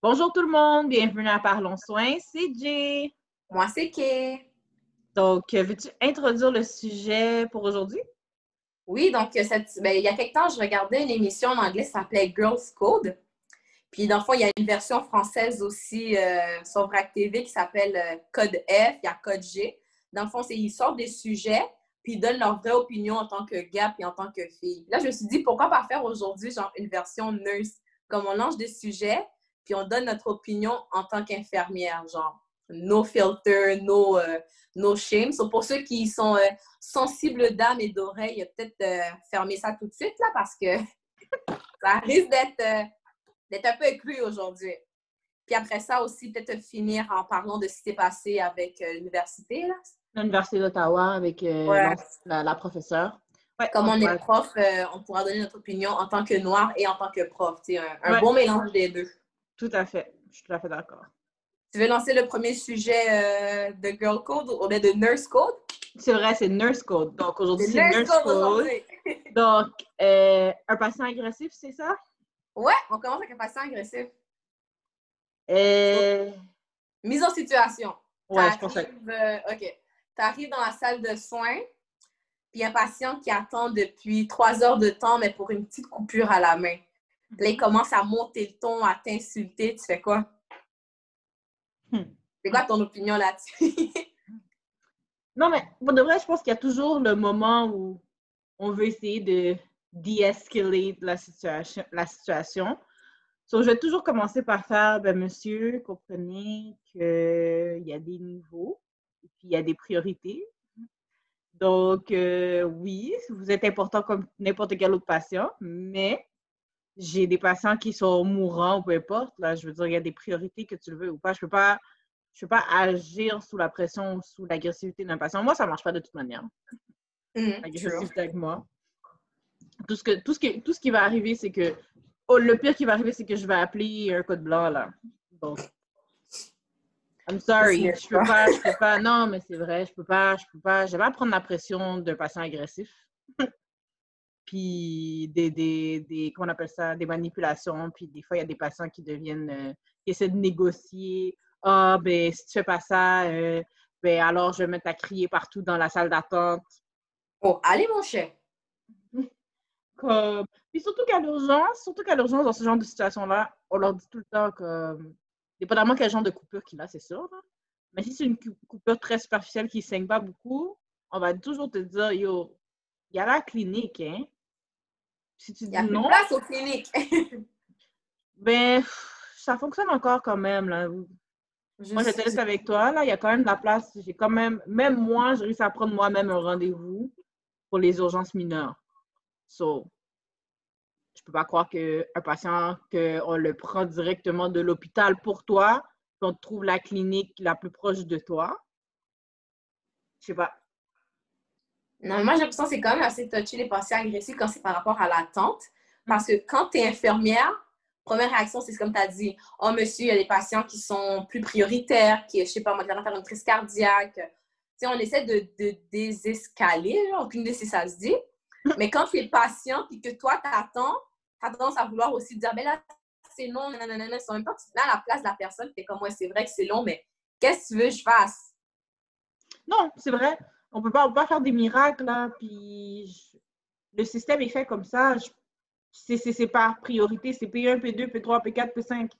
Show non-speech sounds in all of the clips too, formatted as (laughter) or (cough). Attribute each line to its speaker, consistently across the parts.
Speaker 1: Bonjour tout le monde, bienvenue à Parlons Soins, c'est Jay.
Speaker 2: Moi, c'est Kay.
Speaker 1: Donc, euh, veux-tu introduire le sujet pour aujourd'hui?
Speaker 2: Oui, donc, euh, cette, ben, il y a quelque temps, je regardais une émission en anglais qui s'appelait Girls Code. Puis, dans le fond, il y a une version française aussi euh, sur VRAC TV qui s'appelle Code F, il y a Code G. Dans le fond, c'est ils sortent des sujets, puis ils donnent leur vraie opinion en tant que gars et en tant que fille. Là, je me suis dit, pourquoi pas faire aujourd'hui, genre, une version nurse? Comme on lance des sujets, puis on donne notre opinion en tant qu'infirmière, genre no filter, no, euh, no shame. So pour ceux qui sont euh, sensibles d'âme et d'oreille, peut-être euh, fermer ça tout de suite là parce que (laughs) ça risque d'être d'être un peu cru aujourd'hui. Puis après ça aussi, peut-être finir en parlant de ce qui s'est passé avec l'université.
Speaker 1: L'Université d'Ottawa avec la, professeure.
Speaker 2: Comme on, est prof, on pourra donner notre opinion en tant que noir et en tant que prof. Un, un bon mélange des deux.
Speaker 1: Tout à fait. Je suis tout à fait d'accord.
Speaker 2: Tu veux lancer le premier sujet euh, de Girl Code ou de Nurse Code?
Speaker 1: C'est vrai, c'est Nurse Code. Donc aujourd'hui, c'est Nurse, Code. (laughs) Donc, euh, un patient agressif, c'est ça?
Speaker 2: Ouais, on commence avec un patient agressif.
Speaker 1: Euh...
Speaker 2: Mise en situation.
Speaker 1: Ouais, je pensais.
Speaker 2: OK. Tu arrives dans la salle de soins, puis un patient qui attend depuis trois heures de temps, mais pour une petite coupure à la main. Là, il commence à monter le ton, à t'insulter. Tu fais quoi? Hmm. C'est quoi ton opinion là-dessus? (laughs)
Speaker 1: non, mais pour de vrai, je pense qu'il y a toujours le moment où on veut essayer de de-escalate la situation. La situation. je vais toujours commencer par faire, ben, monsieur, comprenez qu'il y a des niveaux et puis il y a des priorités. Donc, euh, oui, vous êtes important comme n'importe quel autre patient, mais j'ai des patients qui sont mourants ou peu importe. Là, je veux dire, il y a des priorités que tu le veux ou pas. Je peux pas, je peux pas agir sous la pression ou sous l'agressivité d'un patient. Moi, ça marche pas de toute manière.
Speaker 2: Mmh,
Speaker 1: l'agressivité avec moi. Tout ce, que, tout, ce qui, tout ce qui va arriver, c'est que. Oh, le pire qui va arriver, c'est que je vais appeler un code blanc, là. Donc. I'm sorry. Je peux pas, je peux pas. Non, mais c'est vrai, je peux pas, je peux pas. Je vais pas prendre la pression d'un patient agressif puis des, des, des, comment on appelle ça, des manipulations, puis des fois, il y a des patients qui deviennent, euh, qui essaient de négocier. Ah, ben, si tu fais pas ça, euh, ben, alors je vais mettre à crier partout dans la salle d'attente.
Speaker 2: Oh, allez, mon cher! (laughs)
Speaker 1: Comme... Puis surtout qu'à l'urgence, surtout qu'à l'urgence, dans ce genre de situation-là, on leur dit tout le temps que, dépendamment quel genre de coupure qu'il a, c'est sûr, mais si c'est une coupure très superficielle qui ne saigne pas beaucoup, on va toujours te dire, yo, il y a la clinique, hein?
Speaker 2: Si tu dis Il y a non, place aux cliniques. (laughs)
Speaker 1: ben, ça fonctionne encore quand même, là. moi, je te avec toi, là. Il y a quand même de la place. J'ai quand même, même moi, j'ai réussi à prendre moi-même un rendez-vous pour les urgences mineures. So, je peux pas croire qu'un patient, qu'on le prend directement de l'hôpital pour toi, qu'on trouve la clinique la plus proche de toi. Je sais pas.
Speaker 2: Non, moi, j'ai l'impression que c'est quand même assez touché les patients agressifs quand c'est par rapport à l'attente. Parce que quand tu es infirmière, première réaction, c'est comme tu as dit Oh, monsieur, il y a des patients qui sont plus prioritaires, qui, je sais pas, moi, qui faire une crise cardiaque. Tu sais, on essaie de, de désescaler, aucune idée si ça se dit. Mais quand tu es patient et que toi, tu attends, tu as tendance à vouloir aussi dire Mais là, c'est long, nanana. En même temps, tu te à la place de la personne, tu es comme moi, c'est vrai que c'est long, mais qu'est-ce que tu veux que je fasse?
Speaker 1: Non, c'est vrai on peut pas, pas faire des miracles, là, puis le système est fait comme ça. C'est par priorité, c'est P1, P2, P3, P4, P5.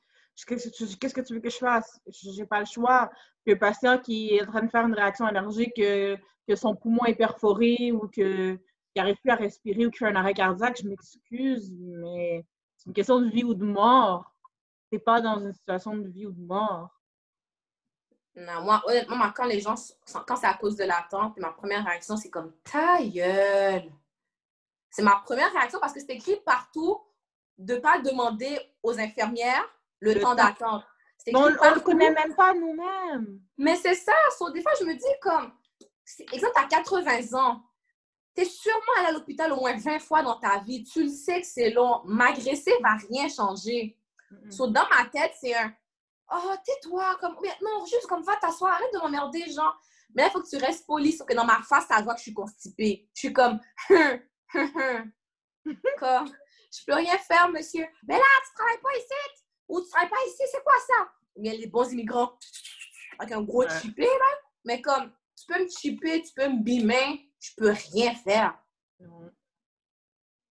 Speaker 1: Qu'est-ce que tu veux que je fasse? Je n'ai pas le choix. Que le patient qui est en train de faire une réaction allergique, que, que son poumon est perforé ou qu'il n'arrive plus à respirer ou qu'il fait un arrêt cardiaque, je m'excuse, mais c'est une question de vie ou de mort. N'es pas dans une situation de vie ou de mort.
Speaker 2: Non, moi, honnêtement, quand les gens, quand c'est à cause de l'attente, ma première réaction, c'est comme ta gueule. C'est ma première réaction parce que c'est écrit partout de ne pas demander aux infirmières le, temps, d'attente.
Speaker 1: On ne le connaît même pas nous-mêmes.
Speaker 2: Mais c'est ça. des fois, je me dis comme, exemple, tu as 80 ans. Tu es sûrement allé à l'hôpital au moins 20 fois dans ta vie. Tu le sais que c'est long. M'agresser ne va rien changer. dans ma tête, c'est un Oh, tais-toi, comme, non, juste comme va t'asseoir, arrête de m'emmerder, genre. Mais là, il faut que tu restes poli, sauf que dans ma face, ça voit que je suis constipée. Je suis comme, (laughs) comme, je peux rien faire, monsieur. Mais là, tu travailles pas ici. Ou tu travailles pas ici, c'est quoi ça? Mais les bons immigrants, avec un gros
Speaker 1: Ouais.
Speaker 2: chippé, là. Mais comme, tu peux me chipper, tu peux me bimer, je peux rien faire.
Speaker 1: Non.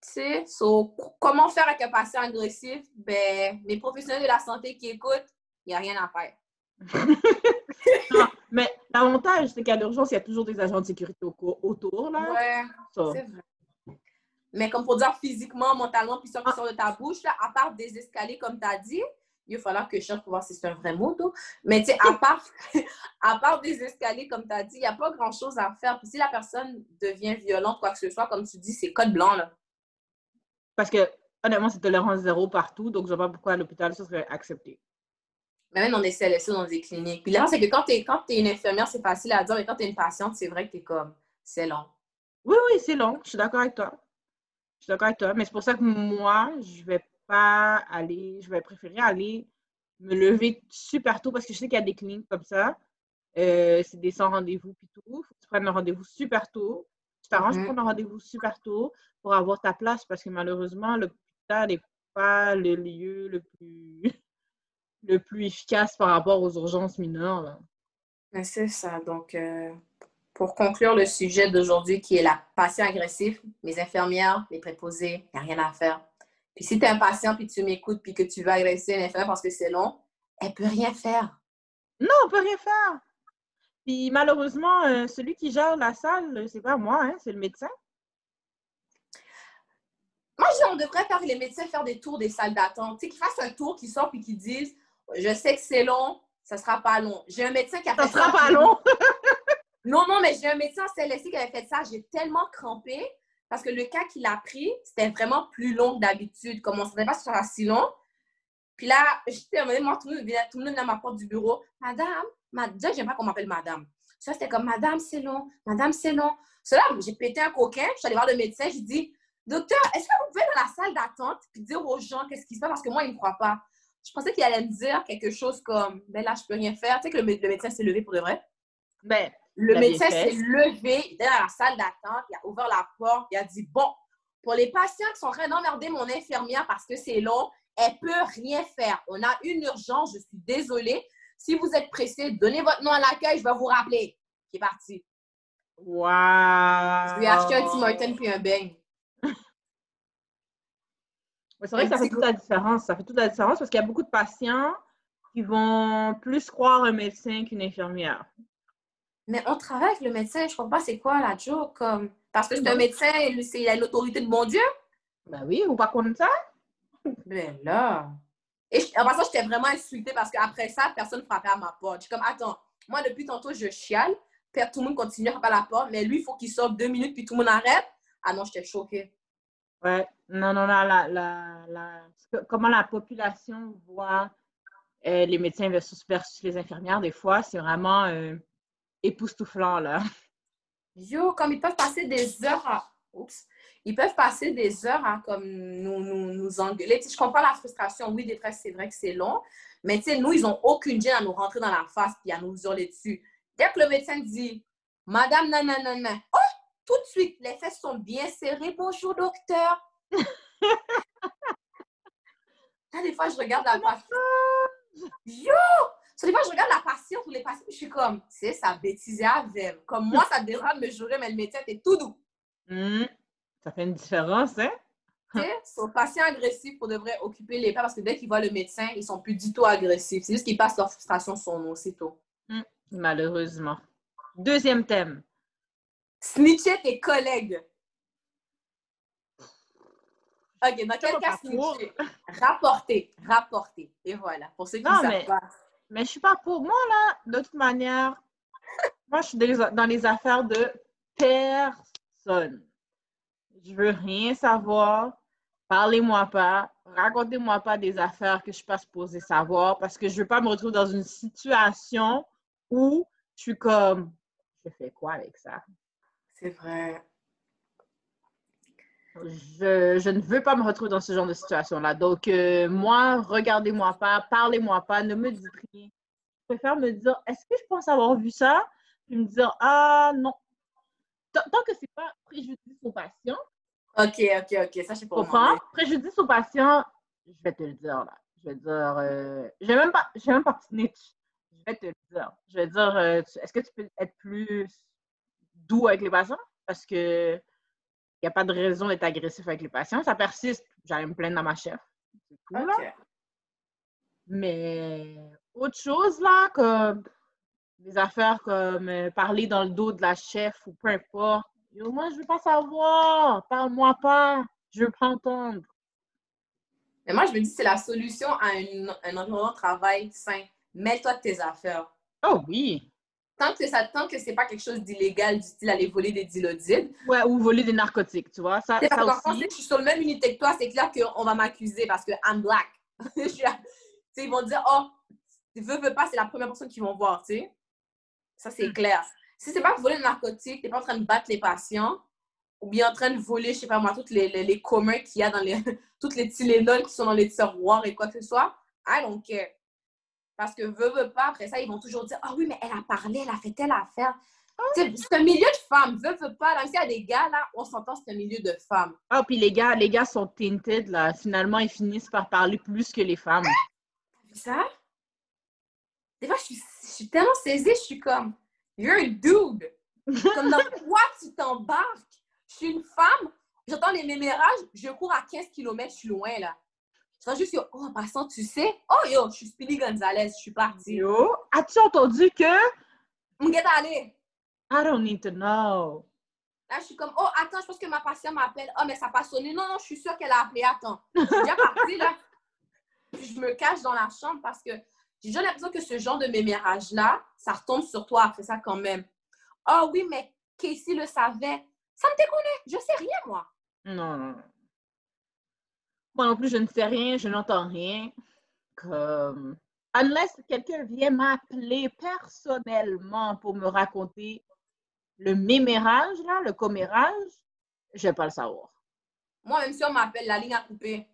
Speaker 2: Tu sais, so, comment faire avec un patient agressif? Ben, les professionnels de la santé qui écoutent, il n'y a rien à faire. (laughs)
Speaker 1: Non, mais l'avantage, c'est qu'à l'urgence, il y a toujours des agents de sécurité au autour. Là.
Speaker 2: Ouais, c'est vrai. Mais comme pour dire physiquement, mentalement, puis ça qui sort de ta bouche, là, à part des escaliers, comme tu as dit, il va falloir que je cherche pour voir si c'est un vrai mot. Mais tu sais, à (laughs) part, à part des escaliers, comme tu as dit, il n'y a pas grand-chose à faire. Puis si la personne devient violente, quoi que ce soit, comme tu dis, c'est code blanc, là.
Speaker 1: Parce que, honnêtement, c'est tolérance zéro partout, donc je vois pas pourquoi à l'hôpital, ça serait accepté.
Speaker 2: Même dans des CLSC, dans des cliniques. Puis là, c'est que quand tu es, une infirmière, c'est facile à dire, mais quand tu es une patiente, c'est vrai que tu es comme, c'est long.
Speaker 1: Oui, oui, c'est long. Je suis d'accord avec toi. Je suis d'accord avec toi. Mais c'est pour ça que moi, je vais pas aller, je vais préférer aller me lever super tôt parce que je sais qu'il y a des cliniques comme ça. Euh, c'est des sans rendez-vous puis tout. Faut que tu prennes un rendez-vous super tôt. Tu t'arranges pour prendre un rendez-vous super tôt pour avoir ta place parce que malheureusement, l'hôpital n'est pas le lieu le plus, le plus efficace par rapport aux urgences mineures.
Speaker 2: Mais c'est ça. Donc, euh, pour conclure le sujet d'aujourd'hui qui est la patient agressif, mes infirmières, les préposés, il n'y a rien à faire. Puis si tu es un patient puis tu m'écoutes puis que tu veux agresser une infirmière parce que c'est long, elle peut rien faire.
Speaker 1: Non, on peut rien faire. Puis malheureusement, euh, celui qui gère la salle, c'est pas moi, hein, c'est le médecin.
Speaker 2: Moi, je dis, on devrait faire les médecins faire des tours des salles d'attente. Tu sais, qu'ils fassent un tour, qu'ils sortent puis qu'ils disent Je sais que c'est long, ça sera pas long. J'ai un médecin qui a
Speaker 1: Ça
Speaker 2: fait
Speaker 1: sera pas long. (laughs)
Speaker 2: Non, non, mais j'ai un médecin en CLSC qui avait fait ça. J'ai tellement crampé parce que le cas qu'il a pris, c'était vraiment plus long que d'habitude. Comme on ne savait pas que ça sera si long. Puis là, j'étais moi, tout le monde vient- tout le monde vient à ma porte du bureau. Madame, ma... déjà, j'aime pas qu'on m'appelle madame. Ça, c'était comme Madame, c'est long. Madame, c'est long. Cela, j'ai pété un coquin. Je suis allée voir le médecin. Je lui dis Docteur, est-ce que vous pouvez dans la salle d'attente puis dire aux gens qu'est-ce qui se passe? Parce que moi, il ne me croit pas. Je pensais qu'il allait me dire quelque chose comme Ben là, je peux rien faire. Tu sais que le, mé- le médecin s'est levé pour de vrai?
Speaker 1: Ben,
Speaker 2: Le médecin s'est levé, il était dans la salle d'attente, il a ouvert la porte, il a dit Bon, pour les patients qui sont en train d'emmerder mon infirmière parce que c'est long, elle peut rien faire. On a une urgence, je suis désolée. Si vous êtes pressé, donnez votre nom à l'accueil, je vais vous rappeler. Qui est parti.
Speaker 1: wow.
Speaker 2: Je lui ai acheté un Tim Hortons puis un beigne.
Speaker 1: C'est vrai que ça fait toute la différence. Ça fait toute la différence parce qu'il y a beaucoup de patients qui vont plus croire un médecin qu'une infirmière.
Speaker 2: Mais on travaille avec le médecin, je comprends pas c'est quoi la joke. Comme... Parce que c'est un médecin, il a l'autorité de mon Dieu?
Speaker 1: Ben oui, ou pas contre ça?
Speaker 2: Ben là. Et je- en passant, j'étais vraiment insultée parce qu'après ça, personne frappait à ma porte. Je suis comme, attends, moi, depuis tantôt, je chiale. Puis tout le monde continue à frapper à la porte, mais lui, il faut qu'il sorte deux minutes, puis tout le monde arrête. Ah non, j'étais choquée.
Speaker 1: Ouais. Non, non, non. La, la, Comment la population voit euh, les médecins versus, les infirmières, des fois, c'est vraiment euh, époustouflant, là.
Speaker 2: Yo, comme ils peuvent passer des heures à. Oups. Ils peuvent passer des heures à comme nous, nous, nous engueuler. Je comprends la frustration. Oui, des c'est vrai que c'est long. Mais nous, ils n'ont aucune gêne à nous rentrer dans la face puis à nous hurler dessus. Dès que le médecin dit Madame, nanana, oh, tout de suite, les fesses sont bien serrées. Bonjour, docteur. (laughs) Là, des fois, je regarde la patiente. Yo! Des fois, je regarde la patiente ou les patients, je suis comme, c'est ça, bêtise avec. Comme moi, ça dérange me jurer, mais le médecin était tout doux.
Speaker 1: Hmm. Ça fait une différence, hein?
Speaker 2: Tu sais, so, patients agressifs, pour de vrai, occuper les pas parce que dès qu'ils voient le médecin, ils sont plus du tout agressifs. C'est juste qu'ils passent leur frustration sur nous, c'est tout.
Speaker 1: Malheureusement. Deuxième thème.
Speaker 2: Snitcher tes collègues. OK, dans quel cas snitcher? Rapporter, rapporter. Et voilà, pour ceux qui ne savent
Speaker 1: mais-
Speaker 2: pas.
Speaker 1: Mais je suis pas pour. Moi, là, de toute manière, moi, je suis dans les- dans les affaires de personne. Je veux rien savoir. Parlez-moi pas. Racontez-moi pas des affaires que je suis pas supposée savoir parce que je veux pas me retrouver dans une situation où je suis comme, je fais quoi avec ça?
Speaker 2: C'est vrai.
Speaker 1: Je, je ne veux pas me retrouver dans ce genre de situation-là. Donc, euh, moi, regardez-moi pas, parlez-moi pas, ne me dites rien. Je préfère me dire, est-ce que je pense avoir vu ça? Puis me dire, ah non. Tant tant que c'est pas préjudice au patient,
Speaker 2: OK, OK, OK. Ça, je sais pas.
Speaker 1: comprends? Préjudice au patient, je vais te le dire là. Je vais dire, euh, je vais même pas, je vais même pas snitch. Je vais te le dire. Je vais dire, euh, est-ce que tu peux être plus doux avec les patients? Parce que il n'y a pas de raison d'être agressif avec les patients. Ça persiste, j'allais me plaindre dans ma chef. C'est là. Mais autre chose, là, comme des affaires comme euh, parler dans le dos de la chef ou peu importe. Yo, moi, je veux pas savoir. Parle-moi pas. Je veux pas entendre.
Speaker 2: Mais moi, je me dis, c'est la solution à un, un environnement de travail sain. Mêle-toi de tes affaires.
Speaker 1: Oh oui.
Speaker 2: Tant que ça, tant que c'est pas quelque chose d'illégal, du style aller voler des dilodides.
Speaker 1: Ouais, ou voler des narcotiques, tu vois. Ça,
Speaker 2: parce
Speaker 1: ça aussi.
Speaker 2: français, je suis sur le même unité que toi, c'est clair qu'on va m'accuser parce que I'm black. (laughs) Ils vont dire, oh, tu veux, veux pas, c'est la première personne qu'ils vont voir, tu sais. Ça, c'est
Speaker 1: Hmm.
Speaker 2: clair. Si c'est pas voler des narcotiques, t'es pas en train de battre les patients ou bien en train de voler, je sais pas moi, tous les, les, les communs qu'il y a dans les, (laughs) toutes les Tylenol qui sont dans les tiroirs et quoi que ce soit, I don't care. Parce que veut, veut pas, après ça, ils vont toujours dire, ah oui, mais elle a parlé, elle a fait telle affaire. C'est c'est un milieu de femmes, veut, veut pas. Même s'il y a des gars, là, on s'entend, c'est un milieu de femmes.
Speaker 1: Ah, puis les gars, les gars sont tinted, là. Finalement, ils finissent par parler plus que les femmes.
Speaker 2: T'as vu ça? Des fois, je suis, je suis tellement saisie, je suis comme, you're a dude. (laughs) Comme dans quoi tu t'embarques? Je suis une femme, j'entends les mémérages, je cours à 15 km, je suis loin, là. Juste, yo, oh, en passant, tu sais, oh, yo, je suis Speedy Gonzalez, je suis partie.
Speaker 1: Yo, as-tu entendu que?
Speaker 2: M'guette aller.
Speaker 1: I don't need to know?
Speaker 2: Là, je suis comme, oh, attends, je pense que ma patiente m'appelle. Oh, mais ça n'a pas sonné. Non, non, je suis sûre qu'elle a appelé. Attends. Je suis déjà partie, là. (laughs) Puis je me cache dans la chambre parce que j'ai déjà l'impression que ce genre de mémérage-là, ça retombe sur toi après ça quand même. Oh oui, mais Casey le savait. Ça me déconne. Je sais rien, moi.
Speaker 1: Non, non, non. Non plus, je ne sais rien, je n'entends rien. Comme, unless quelqu'un vient m'appeler personnellement pour me raconter le mémérage, là, le commérage, je vais pas le savoir.
Speaker 2: Moi, même si on m'appelle, la ligne a coupé.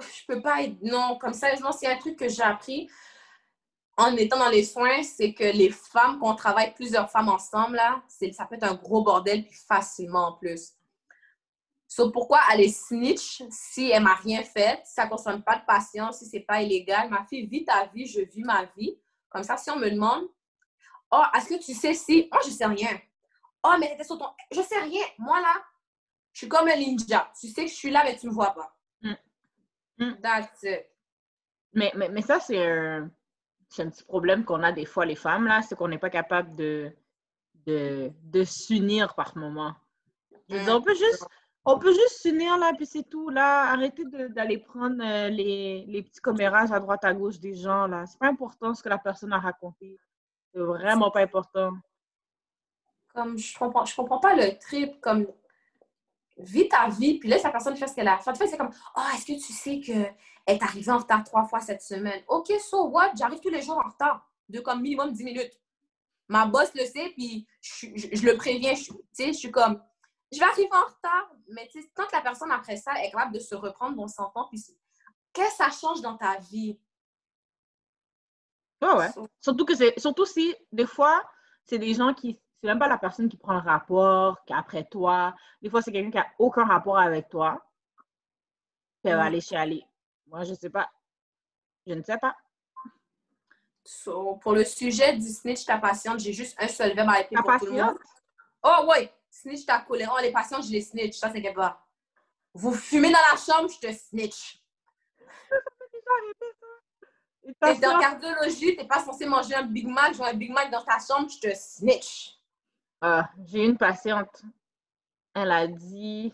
Speaker 2: Je peux pas être. Non, comme ça, c'est un truc que j'ai appris en étant dans les soins, c'est que les femmes, qu'on travaille plusieurs femmes ensemble, là, ça peut être un gros bordel, puis facilement en plus. So, pourquoi aller snitch si elle m'a rien fait, si ça ne concerne pas de patience, si c'est pas illégal? Ma fille, vis ta vie, je vis ma vie. Comme ça, si on me demande, oh, est-ce que tu sais si? Moi, je sais rien. Oh, mais t'étais sur ton. Je sais rien. Moi, là, je suis comme un ninja. Tu sais que je suis là, mais tu ne me vois pas.
Speaker 1: Mm. Mm.
Speaker 2: That's it.
Speaker 1: Mais, mais, mais ça, c'est un, c'est un petit problème qu'on a des fois, les femmes, là, c'est qu'on n'est pas capable de, de, de s'unir par moment. Dire, on peut juste, on peut juste s'unir, là, puis c'est tout, là. Arrêtez d'aller prendre euh, les, les petits commérages à droite, à gauche des gens, là. C'est pas important ce que la personne a raconté. C'est vraiment pas important.
Speaker 2: Comme, je comprends, je comprends pas le trip. Comme, vis ta vie, puis laisse la personne faire ce qu'elle a fait. C'est comme, oh, est-ce que tu sais qu'elle est arrivée en retard trois fois cette semaine? OK, so what? J'arrive tous les jours en retard, de comme minimum 10 minutes. Ma boss le sait, puis je, le préviens. Je, je suis comme, je vais arriver en retard, mais tu sais, tant que la personne après ça est capable de se reprendre, on s'entend, puis c'est- qu'est-ce que ça change dans ta vie?
Speaker 1: Ouais, ouais. Surtout que c'est, surtout si, des fois, c'est des gens qui, c'est même pas la personne qui prend le rapport, qui est après toi. Des fois, c'est quelqu'un qui a aucun rapport avec toi. Puis elle va
Speaker 2: Mm.
Speaker 1: aller chialer. Moi, je sais pas. Je ne sais pas.
Speaker 2: So, pour le sujet du snitch ta patiente, j'ai juste un seul verbe à répéter
Speaker 1: Ta
Speaker 2: pour tout le monde.
Speaker 1: patiente?
Speaker 2: Oh, ouais. Snitch ta colère. Oh, les patients, je les snitch. Ça, c'est pas. Vous fumez dans la chambre, je te snitch. (laughs)
Speaker 1: Et soeur-
Speaker 2: cardiologie, t'es pas censé manger un Big Mac, vois un Big Mac dans ta chambre, je te snitch.
Speaker 1: Ah, j'ai une patiente. Elle a dit.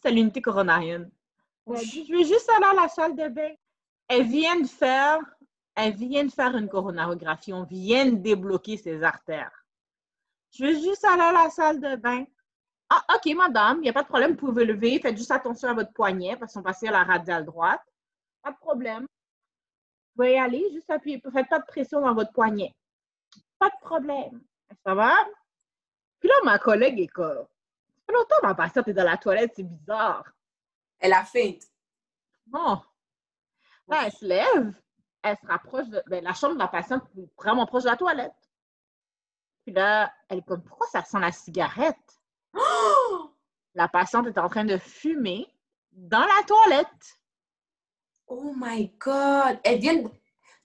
Speaker 1: C'est l'unité coronarienne. Elle a dit, je vais juste aller à la salle de bain. Elle vient de faire, elle vient de faire une coronarographie. On vient de débloquer ses artères. Je vais juste aller à la salle de bain. Ah, OK, madame, il n'y a pas de problème, vous pouvez lever. Faites juste attention à votre poignet parce qu'on passe à la radiale droite. Pas de problème. Vous pouvez y aller, juste appuyez. Faites pas de pression dans votre poignet. Pas de problème. Ça va? Puis là, ma collègue est comme, ça fait longtemps ma patiente est dans la toilette, c'est bizarre.
Speaker 2: Elle a feinte.
Speaker 1: Bon. Là, elle se lève, elle se rapproche de ben, la chambre de la patiente, est vraiment proche de la toilette. Puis là, elle est comme, pourquoi ça sent la cigarette?
Speaker 2: Oh! (gasps)
Speaker 1: La patiente est en train de fumer dans la toilette.
Speaker 2: Oh my God! Elle vient de...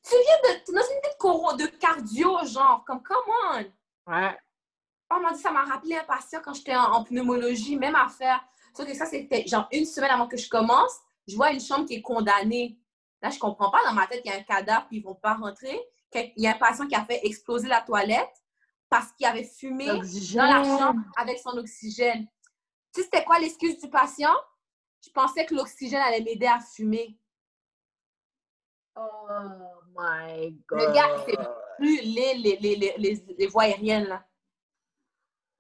Speaker 2: Tu viens de... T'es dans une tête de cardio, genre, comme, come on!
Speaker 1: Ouais.
Speaker 2: Oh mon Dieu, ça m'a rappelé un patient quand j'étais en, pneumologie, même affaire. Sauf que ça, c'était genre une semaine avant que je commence. Je vois une chambre qui est condamnée. Là, je comprends pas. Dans ma tête, il y a un cadavre, puis ils vont pas rentrer. Il y a un patient qui a fait exploser la toilette parce qu'il avait fumé dans la chambre avec son oxygène. Tu sais, c'était quoi l'excuse du patient? Je pensais que l'oxygène allait m'aider à fumer.
Speaker 1: Oh my God.
Speaker 2: Le gars, fait plus les, les, les, les, les voies aériennes, là.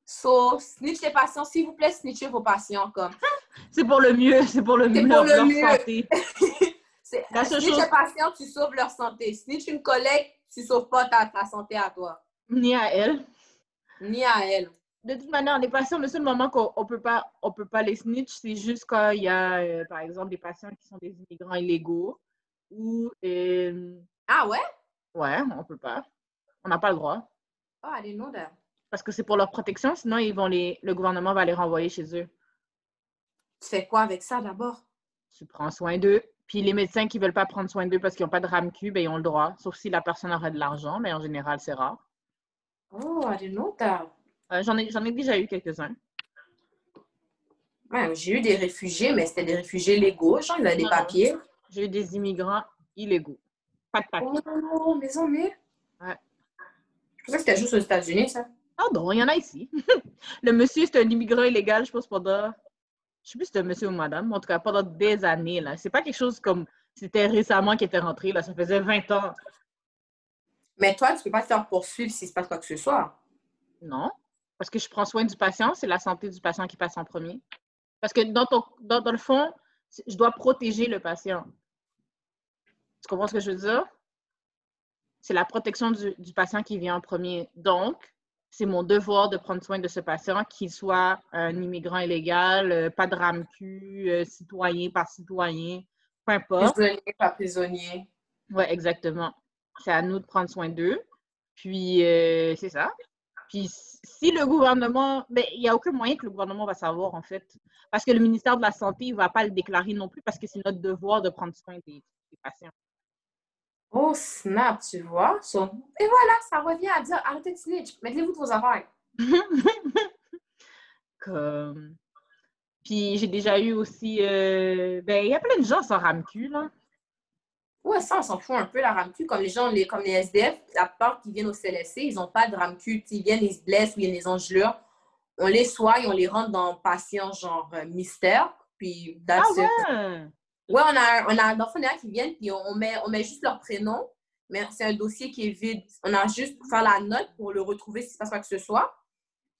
Speaker 2: So, snitch les patients, s'il vous plaît, snitchez vos patients, comme. (laughs)
Speaker 1: C'est pour le mieux, c'est pour le mieux.
Speaker 2: pour le mieux. Santé. (laughs) snitch les patients, tu sauves leur santé. Snitch une collègue, tu sauves pas ta santé à toi.
Speaker 1: Ni à elle.
Speaker 2: Ni à elle.
Speaker 1: De toute manière, les patients, le seul moment qu'on ne peut, pas, on peut pas les snitch, c'est juste quand il y a, euh, par exemple, des patients qui sont des immigrants illégaux ou. Euh,
Speaker 2: ah ouais?
Speaker 1: Ouais, on peut pas. On n'a pas le droit.
Speaker 2: Oh, didn't know that.
Speaker 1: Parce que c'est pour leur protection, sinon ils vont les, le gouvernement va les renvoyer chez eux.
Speaker 2: Tu fais quoi avec ça d'abord?
Speaker 1: Tu prends soin d'eux. Puis les médecins qui ne veulent pas prendre soin d'eux parce qu'ils n'ont pas de RAMQ, ben, ils ont le droit. Sauf si la personne aurait de l'argent, mais en général, c'est rare.
Speaker 2: Oh, I didn't know that.
Speaker 1: Euh, j'en, ai, ai déjà eu quelques-uns.
Speaker 2: Ouais, j'ai eu des réfugiés, mais c'était des réfugiés légaux, genre, ils avaient des papiers.
Speaker 1: J'ai eu des immigrants illégaux. Pas de papiers.
Speaker 2: Oh, mais on est.
Speaker 1: Ouais.
Speaker 2: Je pensais que c'était juste aux États-Unis, ça.
Speaker 1: Ah bon, il y en a ici. (laughs) le monsieur, c'est un immigrant illégal, je pense, pendant. Je sais plus si c'était un monsieur ou madame, mais en tout cas, pendant des années. là. C'est pas quelque chose comme. C'était récemment qu'il était rentré, là. Ça faisait 20 ans.
Speaker 2: Mais toi, tu peux pas te faire poursuivre s'il se passe quoi que ce soit.
Speaker 1: Non. Parce que je prends soin du patient, c'est la santé du patient qui passe en premier. Parce que dans, ton, dans, dans le fond, je dois protéger le patient. Tu comprends ce que je veux dire? C'est la protection du, du patient qui vient en premier. Donc, c'est mon devoir de prendre soin de ce patient, qu'il soit un immigrant illégal, euh, pas de RAMQ, euh, citoyen par citoyen, peu importe.
Speaker 2: Prisonnier par prisonnier.
Speaker 1: Oui, exactement. C'est à nous de prendre soin d'eux. Puis, euh, c'est ça. Puis, si le gouvernement, ben, il n'y a aucun moyen que le gouvernement va savoir, en fait. Parce que le ministère de la Santé ne va pas le déclarer non plus parce que c'est notre devoir de prendre soin des patients.
Speaker 2: Oh, snap, tu vois. Et voilà, ça revient à dire arrêtez de snitch, mettez-vous de vos affaires. (laughs)
Speaker 1: Comme. Puis j'ai déjà eu aussi. Euh, ben, il y a plein de gens sans RAMQ, là.
Speaker 2: Ouais, ça, on s'en fout un peu, la RAMQ. Comme les gens, les, comme les SDF, la part qui viennent au CLSC, ils n'ont pas de RAMQ. Ils viennent, ils se blessent ou il y a des engelures. On les soigne, on les rentre dans patient genre euh, mystère. Puis,
Speaker 1: ah ouais!
Speaker 2: Oui, on a, on a un qui viennent, puis on met, on met juste leur prénom, mais c'est un dossier qui est vide. On a juste pour faire la note pour le retrouver s'il se passe quoi que ce soit,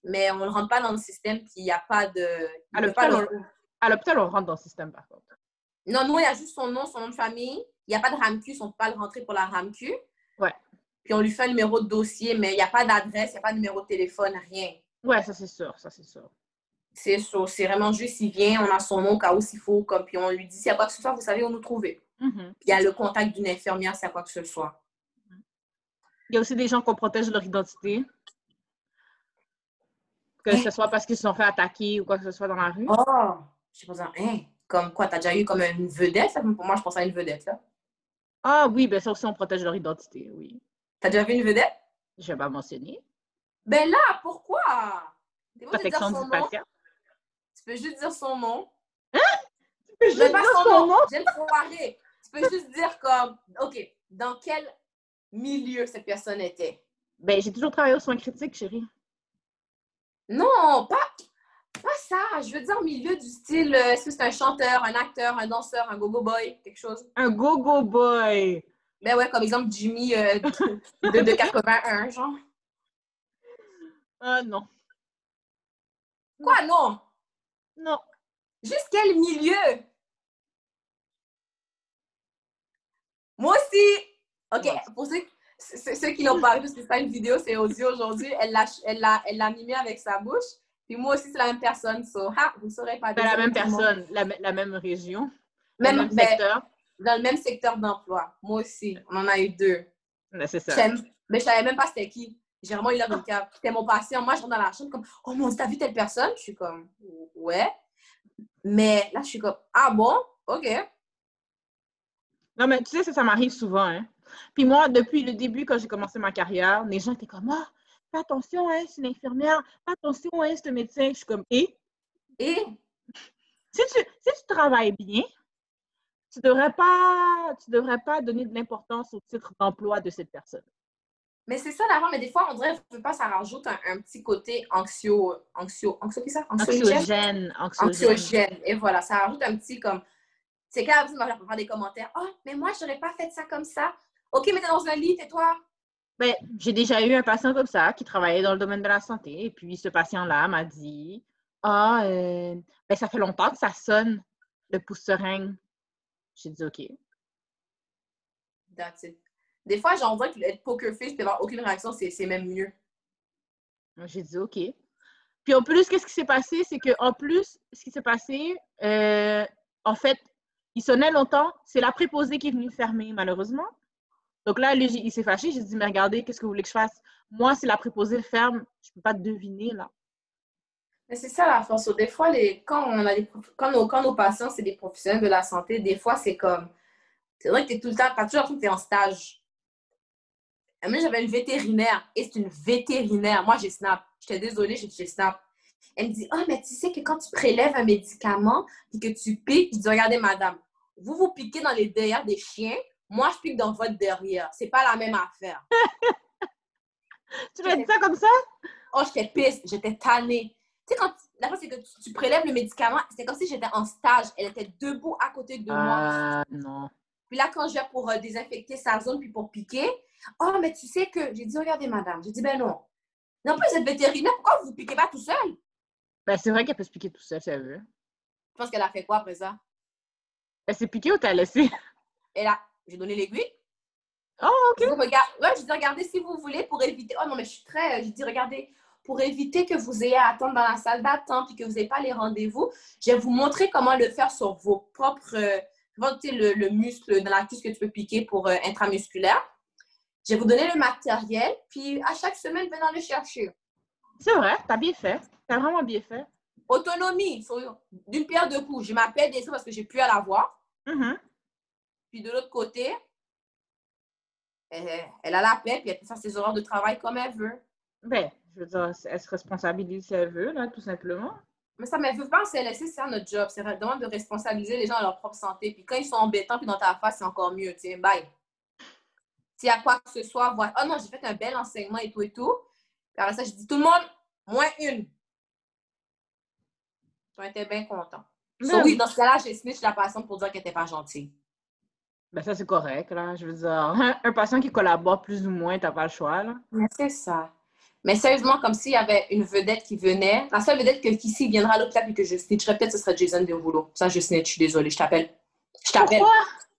Speaker 2: mais on ne rentre pas dans le système, puis il n'y a pas de.
Speaker 1: À l'hôpital, on, rentre dans le système, par contre.
Speaker 2: Non, nous, il y a juste son nom, son nom de famille. Il n'y a pas de RAMQ, on ne peut pas le rentrer pour la RAMQ.
Speaker 1: Ouais.
Speaker 2: Puis on lui fait un numéro de dossier, mais il n'y a pas d'adresse, il n'y a pas de numéro de téléphone, rien.
Speaker 1: Ouais, ça c'est sûr, ça c'est sûr.
Speaker 2: C'est C'est vraiment juste, il vient, on a son nom au cas où s'il faut, comme, puis on lui dit s'il y a quoi que ce soit, vous savez où nous trouver.
Speaker 1: Mm-hmm.
Speaker 2: il y a le contact d'une infirmière s'il y a quoi que ce soit.
Speaker 1: Il y a aussi des gens qu'on protège leur identité. Que ce soit parce qu'ils se sont fait attaquer ou quoi que ce soit dans la rue.
Speaker 2: Oh! Je sais pas, hein? Comme quoi, t'as déjà eu comme une vedette? Pour moi, je pense à une vedette, là.
Speaker 1: Ah oui, ben ça aussi, on protège leur identité, oui.
Speaker 2: T'as déjà vu une vedette?
Speaker 1: Je vais pas mentionner.
Speaker 2: Ben là, pourquoi?
Speaker 1: Protection du patient
Speaker 2: peux juste dire son nom.
Speaker 1: Hein? Tu peux juste dire son, nom?
Speaker 2: J'ai le Tu peux juste dire comme, OK, dans quel milieu cette personne était?
Speaker 1: Ben, j'ai toujours travaillé aux soins critiques, chérie.
Speaker 2: Non, pas, pas ça. Je veux dire milieu du style, euh, est-ce que c'est un chanteur, un acteur, un danseur, un go-go boy, quelque chose?
Speaker 1: Un go-go boy!
Speaker 2: Ben ouais, comme exemple Jimmy euh, de, de, (laughs) 81, genre.
Speaker 1: Ah non.
Speaker 2: Quoi, non?
Speaker 1: Non.
Speaker 2: Juste quel milieu? Moi aussi. OK, pour ceux, ceux qui l'ont parlé, parce que c'est pas une vidéo, c'est audio aujourd'hui, elle l'a elle elle animé avec sa bouche. Puis moi aussi, c'est la même personne. So, ha, vous ne saurez pas.
Speaker 1: C'est la même personne, la, la, même région,
Speaker 2: même, même ben, secteur. Dans le même secteur d'emploi. Moi aussi. On en a eu deux.
Speaker 1: c'est ça.
Speaker 2: Mais je savais même pas c'était qui. J'ai vraiment eu le cap. C'était mon patient. Moi, je rentre dans la chambre comme Oh mon Dieu, t'as vu telle personne? Je suis comme Ouais. Mais là, je suis comme Ah bon? OK.
Speaker 1: Non, mais tu sais, ça, ça m'arrive souvent. Hein. Puis moi, depuis le début, quand j'ai commencé ma carrière, les gens étaient comme Ah, fais attention, hein, c'est une infirmière. Fais attention, hein, c'est un médecin. Je suis comme Et?
Speaker 2: Et?
Speaker 1: Si tu, si tu travailles bien, tu ne devrais, pas, tu devrais pas donner de l'importance au titre d'emploi de cette personne.
Speaker 2: Mais c'est ça l'avant, mais des fois, on dirait, je pas, ça rajoute un, un, petit côté anxio, anxio, anxio, ça?
Speaker 1: Anxiogène?
Speaker 2: Anxiogène. Anxiogène. Et voilà, ça rajoute un petit comme, c'est quand va faire des commentaires. Oh, mais moi, je n'aurais pas fait ça comme ça. OK, mais t'es dans un lit, tais-toi.
Speaker 1: Ben, j'ai déjà eu un patient comme ça qui travaillait dans le domaine de la santé. Et puis, ce patient-là m'a dit Ah, euh, ben, ça fait longtemps que ça sonne, le pouce seringue. J'ai dit OK.
Speaker 2: That's it. Des fois, j'en vois que être poker face et avoir aucune réaction, c'est même mieux.
Speaker 1: J'ai dit OK. Puis en plus, qu'est-ce qui s'est passé? C'est qu'en plus, ce qui s'est passé, euh, en fait, il sonnait longtemps. C'est la préposée qui est venue fermer, malheureusement. Donc là, lui, il s'est fâché. J'ai dit, mais regardez, qu'est-ce que vous voulez que je fasse? Moi, si la préposée ferme, je ne peux pas deviner, là.
Speaker 2: Mais c'est ça la force. Des fois, les, quand, on a quand, nos, quand nos patients, c'est des professionnels de la santé, des fois, c'est comme. C'est vrai que tu es tout le temps, tu as toujours que tu en stage. Moi, j'avais une vétérinaire et c'est une vétérinaire. Moi, j'ai snap. J'étais désolée, j'ai snap. Elle me dit Ah, mais tu sais que quand tu prélèves un médicament et que tu piques, je dis Regardez, madame, vous vous piquez dans les derrière des chiens, moi je pique dans votre derrière. C'est pas la même affaire. (laughs)
Speaker 1: tu m'as dit ça comme ça?
Speaker 2: Oh, j'étais pisse, j'étais tannée. Tu sais, quand la fois, c'est que tu, prélèves le médicament, c'est comme si j'étais en stage. Elle était debout à côté de moi.
Speaker 1: Ah, non.
Speaker 2: Puis là, quand je viens pour euh, désinfecter sa zone puis pour piquer, oh, mais tu sais que. J'ai dit, regardez, madame. J'ai dit, ben non. Non plus, vous êtes vétérinaire, pourquoi vous ne piquez pas tout seul?
Speaker 1: Ben, c'est vrai qu'elle peut se piquer tout seul si elle veut.
Speaker 2: Je pense qu'elle a fait quoi après ça?
Speaker 1: Elle s'est piquée ou t'as laissé?
Speaker 2: Elle a. J'ai donné l'aiguille.
Speaker 1: Oh, OK.
Speaker 2: Je regarde... Ouais, je dis, regardez si vous voulez pour éviter. Oh non, mais je suis très. Je dis, regardez, pour éviter que vous ayez à attendre dans la salle d'attente et que vous n'ayez pas les rendez-vous, je vais vous montrer comment le faire sur vos propres. Euh, le, le, muscle dans la cuisse que tu peux piquer pour euh, intramusculaire. Je vais vous donner le matériel, puis à chaque semaine, venez le chercher.
Speaker 1: C'est vrai, tu as bien fait. Tu as vraiment bien fait.
Speaker 2: Autonomie, d'une pierre deux coups. Je m'appelle des parce que j'ai pu à la voir.
Speaker 1: Mm-hmm.
Speaker 2: Puis de l'autre côté, elle, a la paix, puis elle peut faire ses horaires de travail comme elle veut.
Speaker 1: Ben, je veux dire, elle se responsabilise si elle veut, là, tout simplement.
Speaker 2: Mais ça ne veut pas en CLSC, c'est notre job. C'est vraiment de responsabiliser les gens à leur propre santé. Puis quand ils sont embêtants, puis dans ta face, c'est encore mieux. Tiens, bye. S'il y a quoi que ce soit, voilà. Oh non, j'ai fait un bel enseignement et tout et tout. Puis après ça, je dis tout le monde, moins une. Tu été bien content. oui, dans ce cas-là, j'ai snitch la patiente pour dire qu'elle n'était pas gentille.
Speaker 1: Ben ça, c'est correct, là. Je veux dire, (laughs) un patient qui collabore plus ou moins, t'as pas le choix, là.
Speaker 2: Mais c'est ça. Mais sérieusement, comme s'il y avait une vedette qui venait, la seule vedette que qui viendra à l'hôpital et que je snitcherais, peut-être ce serait Jason Derulo. Ça, je snitch, je suis désolée, je t'appelle. Je t'appelle.
Speaker 1: Pourquoi?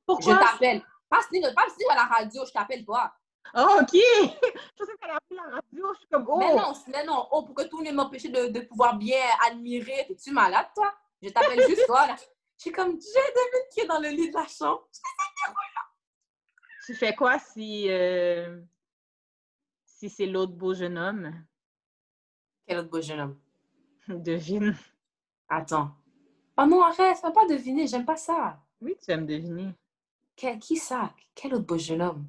Speaker 1: Pourquoi?
Speaker 2: Je t'appelle. Pas snitch, pas snitch à la radio, je t'appelle toi.
Speaker 1: Oh, OK! (laughs) Je sais qu'elle a appelé la radio, je suis comme, oh!
Speaker 2: Mais non, mais non, oh, pour que tout le monde m'empêche de, de pouvoir bien admirer. tes tu malade, toi? Je t'appelle juste toi, là. Je suis comme, j'ai David qui est dans le lit de la chambre.
Speaker 1: Tu fais quoi si, euh, si c'est l'autre beau jeune homme?
Speaker 2: Quel autre beau jeune homme? (laughs)
Speaker 1: Devine.
Speaker 2: Attends. Oh non, arrête, ne pas deviner, j'aime pas ça.
Speaker 1: Oui, tu aimes deviner.
Speaker 2: qui ça? Quel autre beau jeune homme?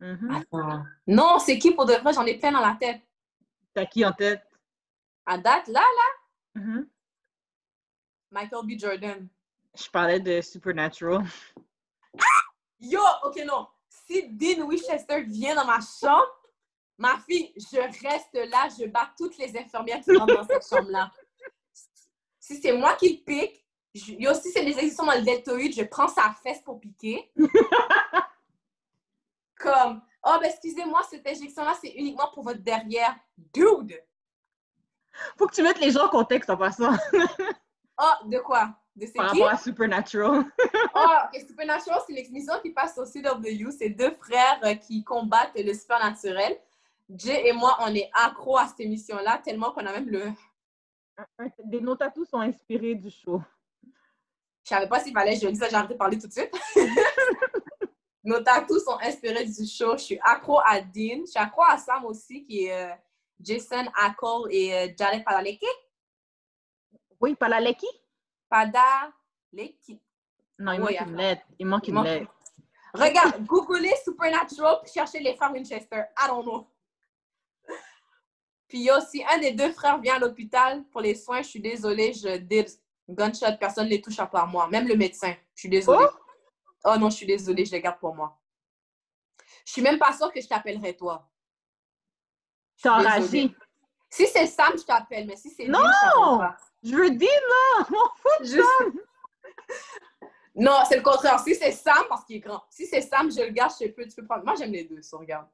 Speaker 1: Mm-hmm.
Speaker 2: Attends. Non, c'est qui pour de vrai? J'en ai plein dans la tête.
Speaker 1: T'as qui en tête?
Speaker 2: À date, là, là?
Speaker 1: Mm-hmm.
Speaker 2: Michael B. Jordan.
Speaker 1: Je parlais de Supernatural. (laughs)
Speaker 2: Yo, ok, non. Si Dean Winchester vient dans ma chambre, ma fille, je reste là, je bats toutes les infirmières qui rentrent dans cette chambre-là. Si c'est moi qui le pique, je, yo, si c'est des existants dans le deltoïde, je prends sa fesse pour piquer. (laughs) Comme, oh, ben excusez-moi, cette injection-là, c'est uniquement pour votre derrière. Dude!
Speaker 1: Faut que tu mettes les gens en contexte en passant.
Speaker 2: oh, de quoi?
Speaker 1: De Par rapport à Supernatural. (laughs)
Speaker 2: oh, Supernatural, c'est l'émission qui passe au CW. C'est deux frères euh, qui combattent le supernaturel. Jay et moi, on est accro à cette émission-là, tellement qu'on a même le.
Speaker 1: Des nos tatous sont inspirés du show.
Speaker 2: Je savais pas s'il fallait, je dis ça, j'ai arrêté de parler tout de suite. (laughs) nos tatous sont inspirés du show. Je suis accro à Dean. Je suis accro à Sam aussi, qui est euh, Jason Ackle et euh, Jared Palaleki.
Speaker 1: Oui, Palaleki.
Speaker 2: Pada Leki.
Speaker 1: Non, il manque une lettre. Il manque une lettre.
Speaker 2: Regarde, (laughs) googlez Supernatural puis cherchez les frères Winchester. I don't know. Puis il y a aussi un des deux frères vient à l'hôpital pour les soins. Je suis désolée, je dis gunshot, personne ne les touche à part moi. Même le médecin. Je suis désolée. Oh, non, je suis désolée, je les garde pour moi. Je suis même pas sûre que je t'appellerai toi.
Speaker 1: T'es enragée.
Speaker 2: Si c'est Sam, je t'appelle, mais si c'est
Speaker 1: Non! je veux dire, là! (laughs) Mon fou Sam!
Speaker 2: non, c'est le contraire. Si c'est Sam, parce qu'il est grand. Si c'est Sam, je le garde, je peux, tu peux prendre. Moi, j'aime les deux, ça, regarde.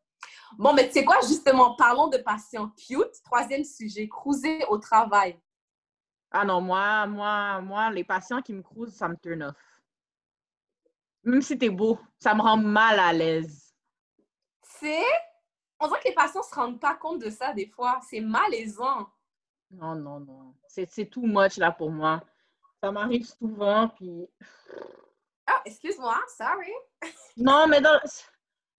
Speaker 2: Bon, mais tu sais quoi, justement, parlons de patients cute. Troisième sujet, cruiser au travail.
Speaker 1: Ah non, moi, moi, moi, les patients qui me cruisent, ça me turn off. Même si t'es beau, ça me rend mal à l'aise.
Speaker 2: C'est on dirait que les patients ne se rendent pas compte de ça des fois. C'est malaisant.
Speaker 1: Non, non, non. C'est too much là pour moi. Ça m'arrive souvent, puis.
Speaker 2: Ah, excuse-moi, sorry.
Speaker 1: non, mais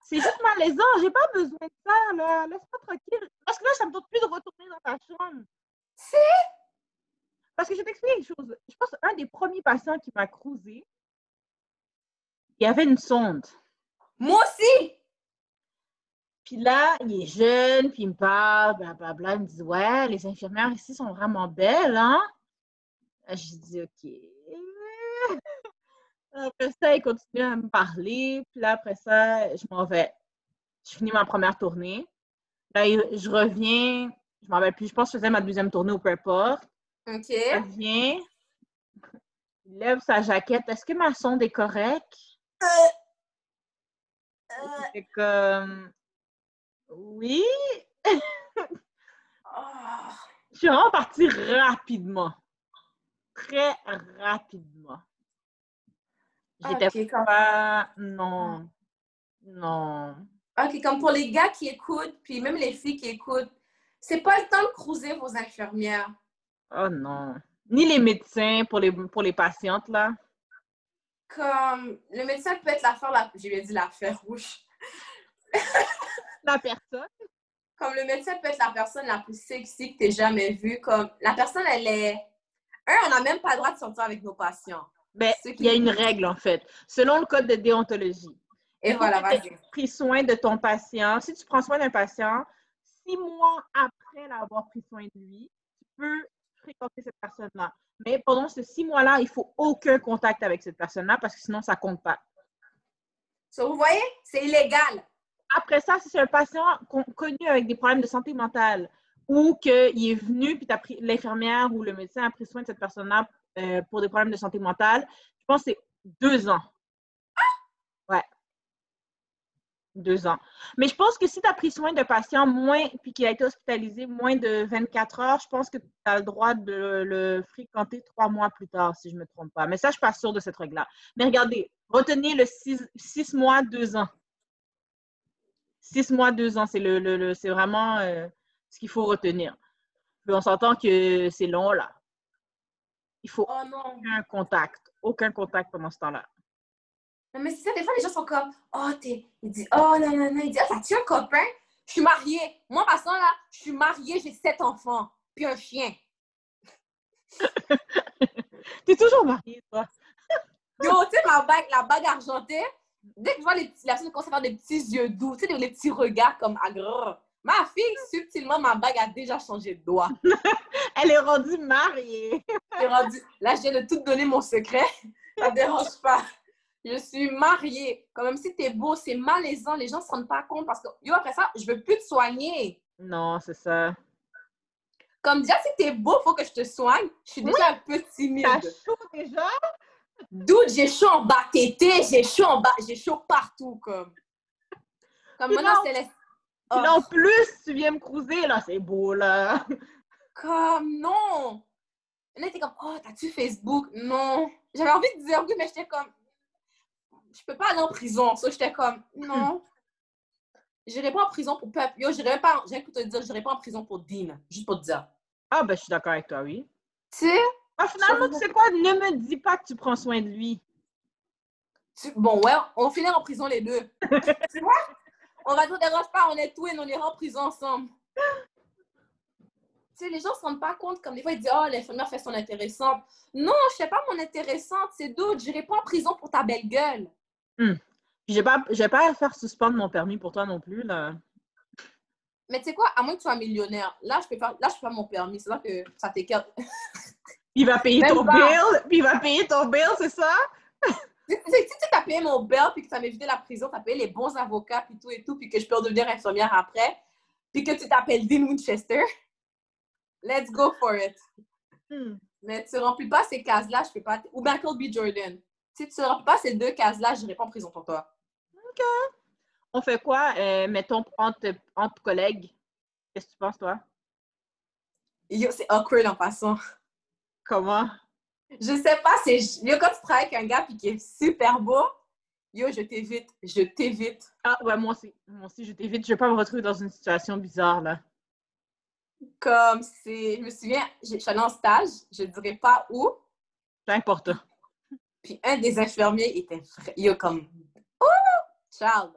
Speaker 1: c'est juste malaisant. J'ai pas besoin de ça, là. Laisse-moi tranquille. Parce que là, ça me tente plus de retourner dans ta chambre.
Speaker 2: C'est?
Speaker 1: Parce que je t'explique une chose. Je pense qu'un des premiers patients qui m'a cruisé, il y avait une sonde.
Speaker 2: Moi aussi!
Speaker 1: Puis là, il est jeune, puis il me parle, blablabla. Il me dit Ouais, les infirmières ici sont vraiment belles, hein? Je dis OK. (laughs) Après ça, il continue à me parler. Puis là, après ça, je m'en vais. Je finis ma première tournée. Là, je reviens. Je m'en vais plus. Je pense que je faisais ma deuxième tournée au peu importe.
Speaker 2: OK.
Speaker 1: Je reviens. Il lève sa jaquette. Est-ce que ma sonde est correcte? Euh... C'est comme. Oui. (laughs)
Speaker 2: Ah.
Speaker 1: Je suis vraiment partie rapidement. Très rapidement. J'étais pas. Non. Non.
Speaker 2: OK, comme pour les gars qui écoutent, puis même les filles qui écoutent, c'est pas le temps de cruiser vos infirmières.
Speaker 1: Oh non. Ni les médecins pour les, pour les patientes, là.
Speaker 2: Comme le médecin peut être l'affaire, la... j'ai dit l'affaire rouge.
Speaker 1: La personne.
Speaker 2: Comme le médecin peut être la personne la plus sexy que tu aies jamais vue. Comme la personne, elle est. Un, on n'a même pas le droit de sortir avec nos patients.
Speaker 1: Ben, il y a une règle, en fait. Selon le code de déontologie.
Speaker 2: Et voilà, vas-y.
Speaker 1: pris soin de ton patient. Si tu prends soin d'un patient, six mois après l'avoir pris soin de lui, tu peux fréquenter cette personne-là. Mais pendant ces six mois-là, il ne faut aucun contact avec cette personne-là parce que sinon, ça ne compte pas.
Speaker 2: So, vous voyez, c'est illégal.
Speaker 1: Après ça, si c'est un patient connu avec des problèmes de santé mentale ou qu'il est venu, puis l'infirmière ou le médecin a pris soin de cette personne-là euh, pour des problèmes de santé mentale, je pense que c'est deux ans. Ouais. Deux ans. Mais je pense que si tu as pris soin d'un patient moins, puis qu'il a été hospitalisé moins de 24 heures, je pense que tu as le droit de le fréquenter trois mois plus tard, si je ne me trompe pas. Mais ça, je ne suis pas sûre de cette règle-là. Mais regardez, retenez le six, six mois, deux ans six mois, deux ans, c'est le, le, c'est vraiment euh, ce qu'il faut retenir. Puis on s'entend que c'est long là. Il faut
Speaker 2: oh, non.
Speaker 1: aucun contact, aucun contact pendant ce temps-là.
Speaker 2: Non, mais c'est ça, des fois, les gens sont comme, oh, t'es. Il dit, oh, non, non, non. Il dit, ah, t'as-tu un copain? Je suis mariée. Moi, passant là, je suis mariée, j'ai sept enfants, puis un chien. (laughs)
Speaker 1: T'es toujours mariée, toi.
Speaker 2: Yo, tu sais, ma bague, la bague argentée, dès que je vois les petits, la personne commence à faire des petits yeux doux, tu sais, les petits regards comme agro. Ma fille, subtilement, ma bague a déjà changé de doigt. (laughs)
Speaker 1: Elle est rendue mariée.
Speaker 2: rendue... Là, je viens de tout donner mon secret. Ça ne dérange pas. Je suis mariée. Quand même, si t'es beau, c'est malaisant. Les gens ne se rendent pas compte parce que, yo, après ça, je veux plus te soigner.
Speaker 1: Non, c'est ça.
Speaker 2: Comme déjà, si t'es beau, il faut que je te soigne. Je suis déjà un peu timide.
Speaker 1: T'as chaud déjà?
Speaker 2: D'où j'ai chaud en bas tété, j'ai chaud en bas, j'ai chaud partout, comme. Comme maintenant, c'est
Speaker 1: oh. en plus, tu viens me cruiser, là, c'est beau, là.
Speaker 2: Comme, non. Là, t'es comme, oh, t'as-tu Facebook? Non. J'avais envie de dire oui, mais j'étais comme, je peux pas aller en prison. Ça, j'étais comme, non. J'irai pas en prison pour peuple. Yo, j'irai pas, j'ai te dire, j'irai pas en prison pour Dean. Juste pour te dire.
Speaker 1: Ah, ben, je suis d'accord avec toi, oui.
Speaker 2: Tu sais,
Speaker 1: ah, finalement, tu sais quoi? Ne me dis pas que tu prends soin de lui.
Speaker 2: Bon, ouais, on finit en prison les deux. (laughs) tu vois? On va tout dérange pas, on est twins, on ira en prison ensemble. tu sais, les gens se rendent pas compte, comme des fois, ils disent, oh, l'infirmière fait son intéressante. Non, je sais pas mon intéressante, c'est d'autres. J'irai pas en prison pour ta belle gueule.
Speaker 1: Hmm. Je vais pas, je pas faire suspendre mon permis pour toi non plus, là.
Speaker 2: Mais tu sais quoi, à moins que tu sois millionnaire, là, je peux faire, là, je peux faire mon permis. C'est là que ça t'écarte. (laughs)
Speaker 1: Il va payer
Speaker 2: Même
Speaker 1: ton
Speaker 2: pas.
Speaker 1: bill, puis il va payer ton bill, c'est ça?
Speaker 2: Si tu as payé mon bail, puis que ça m'a évité la prison, tu as payé les bons avocats, puis tout et tout, puis que je peux redevenir infirmière après, puis que tu t'appelles Dean Winchester, let's go for it.
Speaker 1: Hmm.
Speaker 2: Mais tu remplis pas ces cases-là, je peux pas. Ou Michael B. Jordan. Si tu remplis pas ces deux cases-là, je n'irai pas en prison pour toi.
Speaker 1: On fait quoi, euh, mettons, entre, entre collègues? Qu'est-ce que tu penses, toi?
Speaker 2: C'est awkward en passant.
Speaker 1: Comment?
Speaker 2: Je sais pas, c'est. Yo, quand tu travailles avec un gars puis qui est super beau, yo, je t'évite. Je t'évite.
Speaker 1: Ah, ouais, moi aussi. Moi aussi, je t'évite. Je vais pas me retrouver dans une situation bizarre, là.
Speaker 2: Comme c'est. Je me souviens, je suis allée en stage, je dirais pas où,
Speaker 1: C'est important.
Speaker 2: puis un des infirmiers était. Yo, comme. Oh! Charles.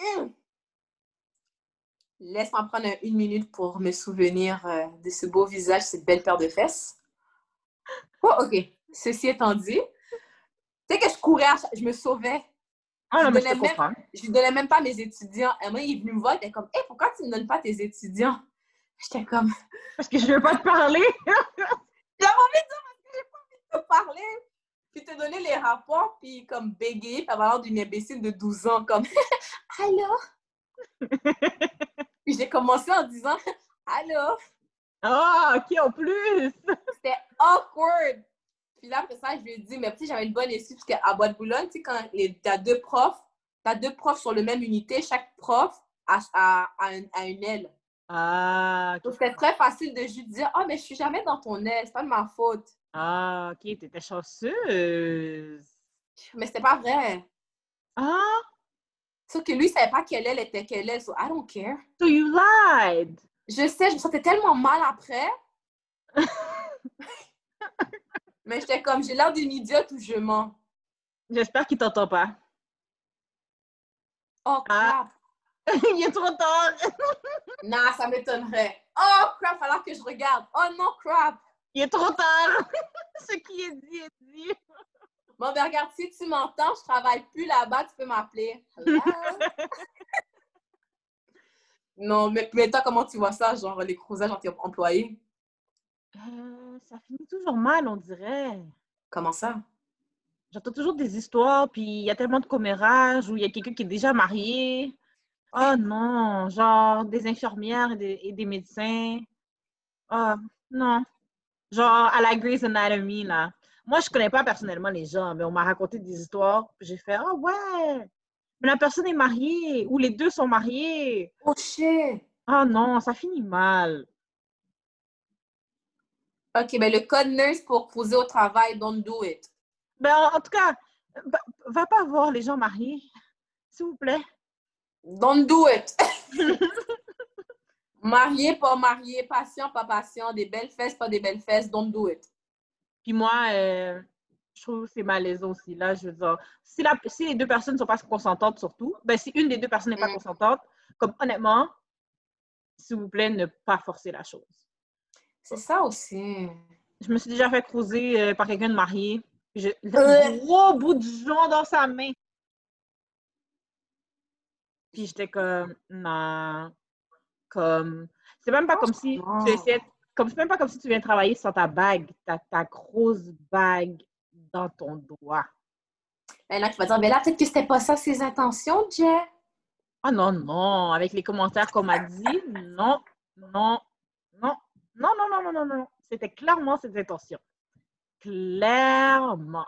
Speaker 2: Hum. Laisse-moi prendre un- une minute pour me souvenir euh, de ce beau visage, cette belle paire de fesses. Oh, OK. Ceci étant dit, tu sais que je courais, je me sauvais.
Speaker 1: Ah non,
Speaker 2: Je
Speaker 1: mais je te
Speaker 2: donnais même-
Speaker 1: comprends.
Speaker 2: Je lui donnais même pas mes étudiants. Et moi, il est venu me voir, il était comme, hé, pourquoi tu ne me donnes pas tes étudiants? J'étais comme,
Speaker 1: Parce que je veux pas te parler. (laughs)
Speaker 2: j'avais envie de dire parce que j'ai pas envie de te parler. Puis te donner les rapports, puis comme bégayer, puis avoir l'air d'une imbécile de 12 ans, comme, (laughs) allô? (laughs) puis j'ai commencé en disant, allô?
Speaker 1: Ah, ok, en plus.
Speaker 2: C'était awkward. Puis là, après ça, je lui ai dit, mais tu sais, j'avais une bonne excuse, parce qu'à Bois-de-Boulogne, tu sais, quand les- t'as deux profs, t'as deux profs sur le même unité, chaque prof a, a- a un- a une aile.
Speaker 1: Ah.
Speaker 2: Donc, c'était très facile de juste dire, ah, mais je suis jamais dans ton aile, c'est pas de ma faute.
Speaker 1: Ah, ok, t'étais chanceuse.
Speaker 2: Mais c'était pas vrai.
Speaker 1: Ah,
Speaker 2: Sauf que lui, il savait pas quelle aile était quelle aile, so I don't care.
Speaker 1: so you lied.
Speaker 2: Je sais, je me sentais tellement mal après. (laughs) mais j'étais comme, j'ai l'air d'une idiote ou je mens.
Speaker 1: J'espère qu'il t'entend pas.
Speaker 2: Oh, crap.
Speaker 1: Ah. (laughs) Il est trop tard. (laughs)
Speaker 2: Non, ça m'étonnerait. Oh, crap, alors que je regarde. Oh non, crap.
Speaker 1: Il est trop tard. Ce qui est dit est dit.
Speaker 2: Bon, ben regarde, si tu m'entends, je travaille plus là-bas, tu peux m'appeler. Non, mais, mais toi, comment tu vois ça, genre les cruisages entre employés?
Speaker 1: Euh, ça finit toujours mal, on dirait.
Speaker 2: Comment ça?
Speaker 1: J'entends toujours des histoires, puis il y a tellement de commérages où il y a quelqu'un qui est déjà marié. Oh non, genre des infirmières et des, et des médecins. Ah, non. Genre à la Grey's Anatomy, là. Moi, je connais pas personnellement les gens, mais on m'a raconté des histoires. J'ai fait, ah ouais, mais la personne est mariée, ou les deux sont mariés.
Speaker 2: Oh shit!
Speaker 1: Ah non, ça finit mal.
Speaker 2: OK, ben le code nurse pour cruiser au travail, don't do it.
Speaker 1: Ben, en, tout cas, va, va pas voir les gens mariés, s'il vous plaît.
Speaker 2: Don't do it! (laughs) marié, pas marié, patient, pas patient, des belles fesses, pas des belles fesses, don't do it.
Speaker 1: Puis moi, euh, je trouve que c'est malaisant aussi. Là, je veux dire, si, la, si les deux personnes ne sont pas consentantes, surtout, ben, si une des deux personnes n'est pas
Speaker 2: Mm.
Speaker 1: consentante, comme honnêtement, s'il vous plaît, ne pas forcer la chose.
Speaker 2: C'est ça aussi.
Speaker 1: Je me suis déjà fait croiser euh, par quelqu'un de marié. J'ai
Speaker 2: Euh.
Speaker 1: le gros bout de jonc dans sa main. Puis j'étais comme, non, comme, c'est même pas comme si tu essaies, comme c'est même pas comme si tu viens travailler sans ta bague, ta, ta grosse bague dans ton doigt.
Speaker 2: Ben là, tu vas dire, ben là, peut-être que c'était pas ça ses intentions, Jay.
Speaker 1: Ah non, non, avec les commentaires qu'on m'a dit, non, non, non, non, non, non, non, non, non. C'était clairement ses intentions. Clairement.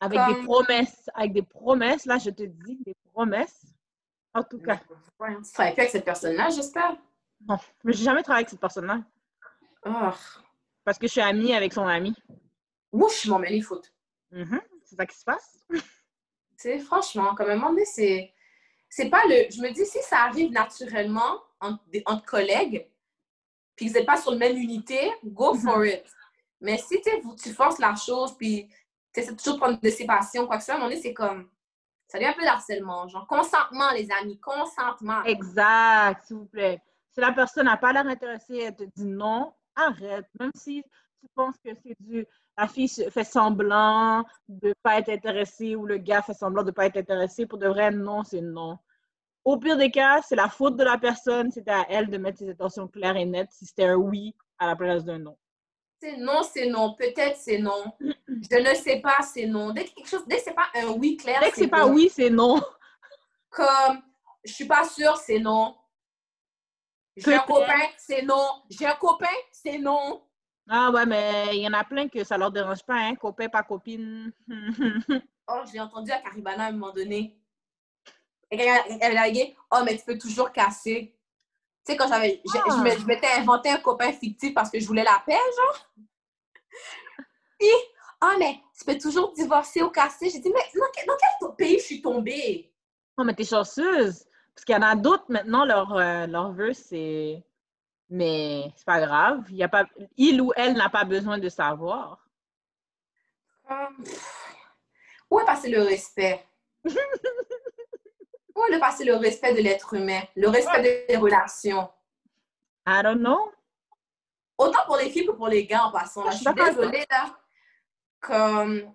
Speaker 1: Avec des promesses, avec des promesses, là, je te dis, des promesses. En tout cas,
Speaker 2: Ouais, tu travailles plus avec cette personne-là, j'espère.
Speaker 1: non, mais j'ai jamais travaillé avec cette personne-là
Speaker 2: Oh.
Speaker 1: parce que je suis amie avec son ami.
Speaker 2: Ouf, je m'en mets les fautes.
Speaker 1: Mhm, C'est ça qui se passe. (laughs)
Speaker 2: C'est franchement, comme à un moment donné, c'est. C'est pas le. Je me dis, si ça arrive naturellement entre, des- entre collègues, puis que vous n'êtes pas sur la même unité, go for it. Mais si tu sais, vous- tu forces la chose, puis tu essaies toujours de prendre de ses passions, quoi que ce soit, à un moment donné, c'est comme. Ça devient un peu d'harcèlement. Genre, consentement, les amis, consentement.
Speaker 1: Exact, s'il vous plaît. Si la personne n'a pas l'air intéressée, elle te dit non, arrête. Même si tu penses que c'est du la fille fait semblant de pas être intéressée ou le gars fait semblant de pas être intéressé, pour de vrai, non, c'est non. Au pire des cas, c'est la faute de la personne. C'était à elle de mettre ses intentions claires et nettes si c'était un oui à la place d'un non.
Speaker 2: C'est non, c'est non. Peut-être c'est non. Je ne sais pas, c'est non. Dès que quelque chose, dès que c'est pas un oui clair,
Speaker 1: Dès que c'est pas oui, c'est non.
Speaker 2: Comme, je suis pas sûre, c'est non. J'ai un copain, c'est non. J'ai un copain, c'est non.
Speaker 1: Ah ouais, mais il y en a plein que ça leur dérange pas, hein, copain, pas copine. (laughs)
Speaker 2: oh, je l'ai entendu à Caribana à un moment donné. Elle avait dit, oh, mais tu peux toujours casser. Tu sais, quand j'avais, je, ah. je m'étais inventé un copain fictif parce que je voulais la paix, genre. (laughs) Puis, ah, mais tu peux toujours divorcer ou casser. J'ai dit, mais dans quel, dans quel pays je suis tombée?
Speaker 1: Oh, mais t'es chanceuse. Parce qu'il y en a d'autres maintenant, leur, euh, leur vœu, c'est mais c'est pas grave. Il, y a pas, il ou elle n'a pas besoin de savoir.
Speaker 2: Um, où est passé le respect? où est passé le respect de l'être humain? Le respect des relations?
Speaker 1: I don't know.
Speaker 2: Autant pour les filles que pour les gars en passant. je suis désolée, là. Comme,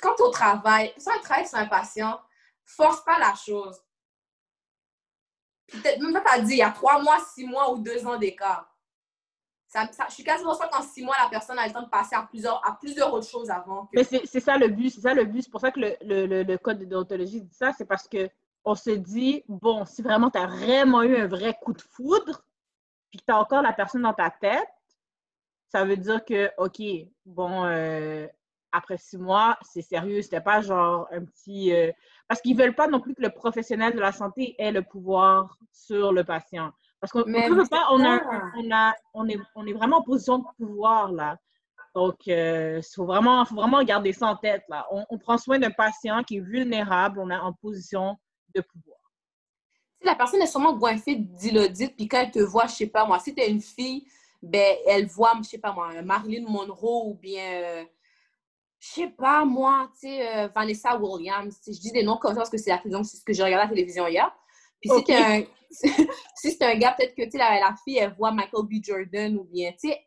Speaker 2: quand au travail, si un travail, c'est impatient, force pas la chose peut-être même pas dit, il y a trois mois, six mois ou deux ans d'écart. Ça, je suis quasiment sûre qu'en six mois, la personne a le temps de passer à plusieurs, à plusieurs autres choses avant.
Speaker 1: Mais c'est ça le but, c'est ça le but. C'est pour ça que le, le, le, code de déontologie dit ça, c'est parce que on se dit, bon, si vraiment tu as vraiment eu un vrai coup de foudre, puis que tu as encore la personne dans ta tête, ça veut dire que, OK, bon, euh, après six mois, c'est sérieux. C'était pas genre un petit. Euh, parce qu'ils veulent pas non plus que le professionnel de la santé ait le pouvoir sur le patient. Parce qu'on ne veut pas, on, a, on, a, on, est, on est vraiment en position de pouvoir là. Donc, il euh, faut, vraiment, faut vraiment garder ça en tête là. On, prend soin d'un patient qui est vulnérable, on est en position de pouvoir.
Speaker 2: Si la personne est sûrement goinfée d'ilodite, puis quand elle te voit, je sais pas moi, si tu es une fille, ben, elle voit, je sais pas moi, Marilyn Monroe ou bien. Euh, je sais pas, moi, tu sais, euh, Vanessa Williams, je dis des noms comme ça parce que c'est la c'est ce que j'ai regardé à la télévision hier. Puis si c'est un, (laughs) si un gars, peut-être que, tu sais, la, la, fille, elle voit Michael B. Jordan ou bien, tu sais,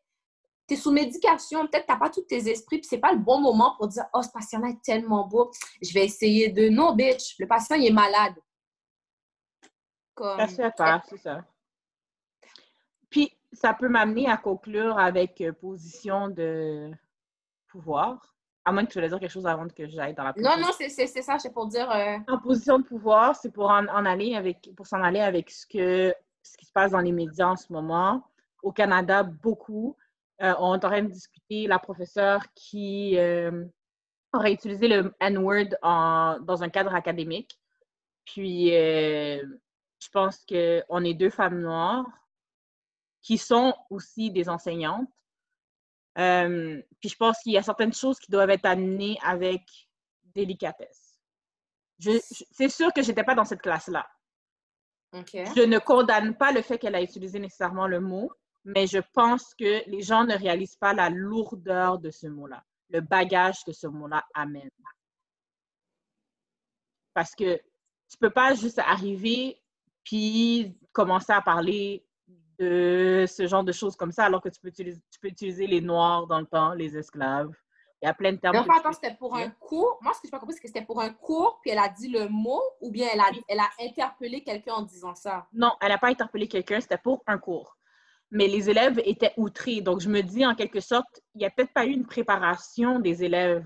Speaker 2: t'es sous médication, peut-être t'as pas tous tes esprits, puis c'est pas le bon moment pour dire, oh, ce patient-là est tellement beau, je vais essayer de... Non, bitch, le patient, il est malade.
Speaker 1: Comme... Ça se fait pas, c'est ça. Puis, ça peut m'amener à conclure avec euh, position de pouvoir. À moins que tu voulais dire quelque chose avant que j'aille dans la
Speaker 2: position. Non, non, c'est ça, c'est pour dire. Euh,
Speaker 1: en position de pouvoir, c'est pour en, aller avec, pour s'en aller avec ce que ce qui se passe dans les médias en ce moment. Au Canada, beaucoup. Euh, on est en train de discuter la professeure qui euh, aurait utilisé le N-word dans un cadre académique. Puis, je pense qu'on est deux femmes noires qui sont aussi des enseignantes euh, puis je pense qu'il y a certaines choses qui doivent être amenées avec délicatesse. c'est sûr que je n'étais pas dans cette classe-là. Je ne condamne pas le fait qu'elle a utilisé nécessairement le mot, mais je pense que les gens ne réalisent pas la lourdeur de ce mot-là, le bagage que ce mot-là amène. Parce que tu peux pas juste arriver puis commencer à parler de ce genre de choses comme ça, alors que tu peux utiliser, tu peux utiliser les noirs dans le temps, les esclaves. Il y a plein de termes.
Speaker 2: Mais attends, c'était pour un cours. Moi, ce que je n'ai pas compris, c'est que c'était pour un cours, puis elle a dit le mot, ou bien elle a, elle a interpellé quelqu'un en disant ça?
Speaker 1: Non, elle n'a pas interpellé quelqu'un, c'était pour un cours. Mais les élèves étaient outrés. Donc, je me dis, en quelque sorte, il n'y a peut-être pas eu une préparation des élèves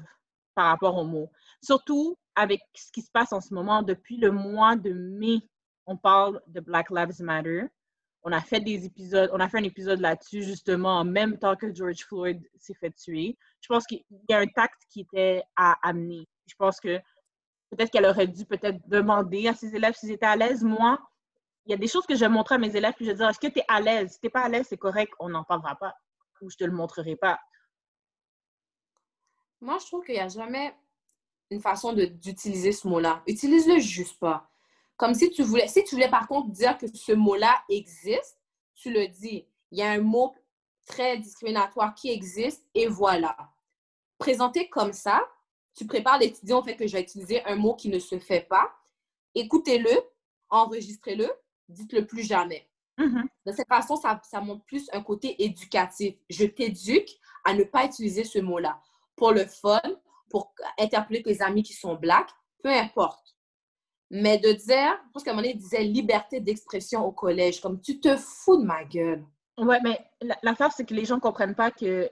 Speaker 1: par rapport au mot. Surtout avec ce qui se passe en ce moment. Depuis le mois de mai, on parle de Black Lives Matter on a fait des épisodes, on a fait un épisode là-dessus justement en même temps que George Floyd s'est fait tuer. Je pense qu'il y a un tact qui était à amener. Je pense que peut-être qu'elle aurait dû peut-être demander à ses élèves s'ils étaient à l'aise. Moi, il y a des choses que je montrer à mes élèves puis je dire est-ce que tu es à l'aise? Si tu n'es pas à l'aise, c'est correct, on n'en parlera pas ou je te le montrerai pas.
Speaker 2: Moi, je trouve qu'il n'y a jamais une façon d'utiliser ce mot-là. Utilise-le juste pas. Comme si tu voulais, si tu voulais par contre dire que ce mot-là existe, tu le dis. Il y a un mot très discriminatoire qui existe et voilà. Présenté comme ça, tu prépares l'étudiant au fait que je vais utiliser un mot qui ne se fait pas. Écoutez-le, enregistrez-le, dites-le plus jamais. Mm-hmm. De cette façon, ça, ça montre plus un côté éducatif. Je t'éduque à ne pas utiliser ce mot-là. pour le fun, pour interpeller tes amis qui sont blacks, peu importe. Mais de dire, je pense qu'à un moment donné, il disait liberté d'expression au collège, comme tu te fous de ma gueule.
Speaker 1: Ouais, mais l'affaire, c'est que les gens ne comprennent pas que.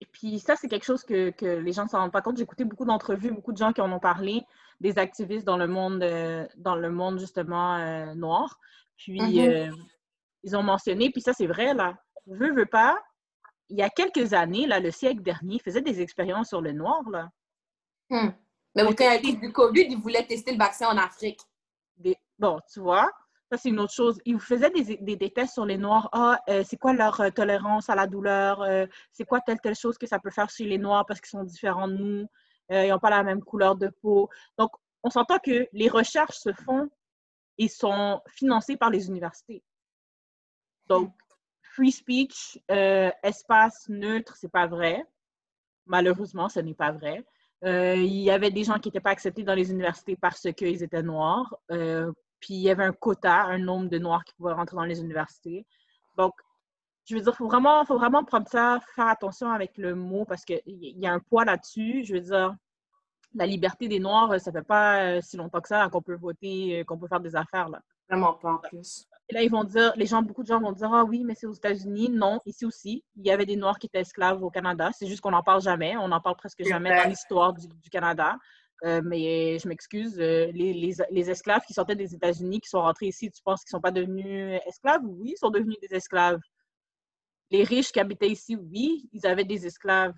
Speaker 1: Et puis ça, c'est quelque chose que, que les gens ne s'en rendent pas compte. J'ai écouté beaucoup d'entrevues, beaucoup de gens qui en ont parlé, des activistes dans le monde, euh, dans le monde justement euh, noir. Puis mm-hmm. euh, ils ont mentionné, puis ça, c'est vrai, là. Veux, veux pas, il y a quelques années, là, le siècle dernier, ils faisaient des expériences sur le noir, là.
Speaker 2: Hmm. Mais quand il y a eu du COVID, ils voulaient tester le vaccin en Afrique.
Speaker 1: Bon, tu vois, ça, c'est une autre chose. Ils faisaient des, des, tests sur les Noirs. Ah, euh, c'est quoi leur euh, tolérance à la douleur? Euh, c'est quoi telle, telle chose que ça peut faire chez les Noirs parce qu'ils sont différents de nous? ils n'ont pas la même couleur de peau. Donc, on s'entend que les recherches se font et sont financées par les universités. Donc, free speech, espace neutre, c'est pas vrai. Malheureusement, ce n'est pas vrai. Euh, il y avait des gens qui n'étaient pas acceptés dans les universités parce qu'ils étaient noirs. Euh, puis il y avait un quota, un nombre de noirs qui pouvaient rentrer dans les universités. Donc, je veux dire, il faut vraiment, faut vraiment prendre ça, faire attention avec le mot parce qu'il y a un poids là-dessus. Je veux dire, la liberté des Noirs, ça ne fait pas euh, si longtemps que ça qu'on peut voter, qu'on peut faire des affaires. Là.
Speaker 2: Vraiment pas en plus.
Speaker 1: Et là, ils vont dire, les gens, beaucoup de gens vont dire, ah oui, mais c'est aux États-Unis. Non, ici aussi, il y avait des Noirs qui étaient esclaves au Canada. C'est juste qu'on n'en parle jamais. On n'en parle presque jamais dans l'histoire du, Canada. Euh, mais je m'excuse, euh, les, les, les, esclaves qui sortaient des États-Unis, qui sont rentrés ici, tu penses qu'ils ne sont pas devenus esclaves? Oui, ils sont devenus des esclaves. Les riches qui habitaient ici, oui, ils avaient des esclaves.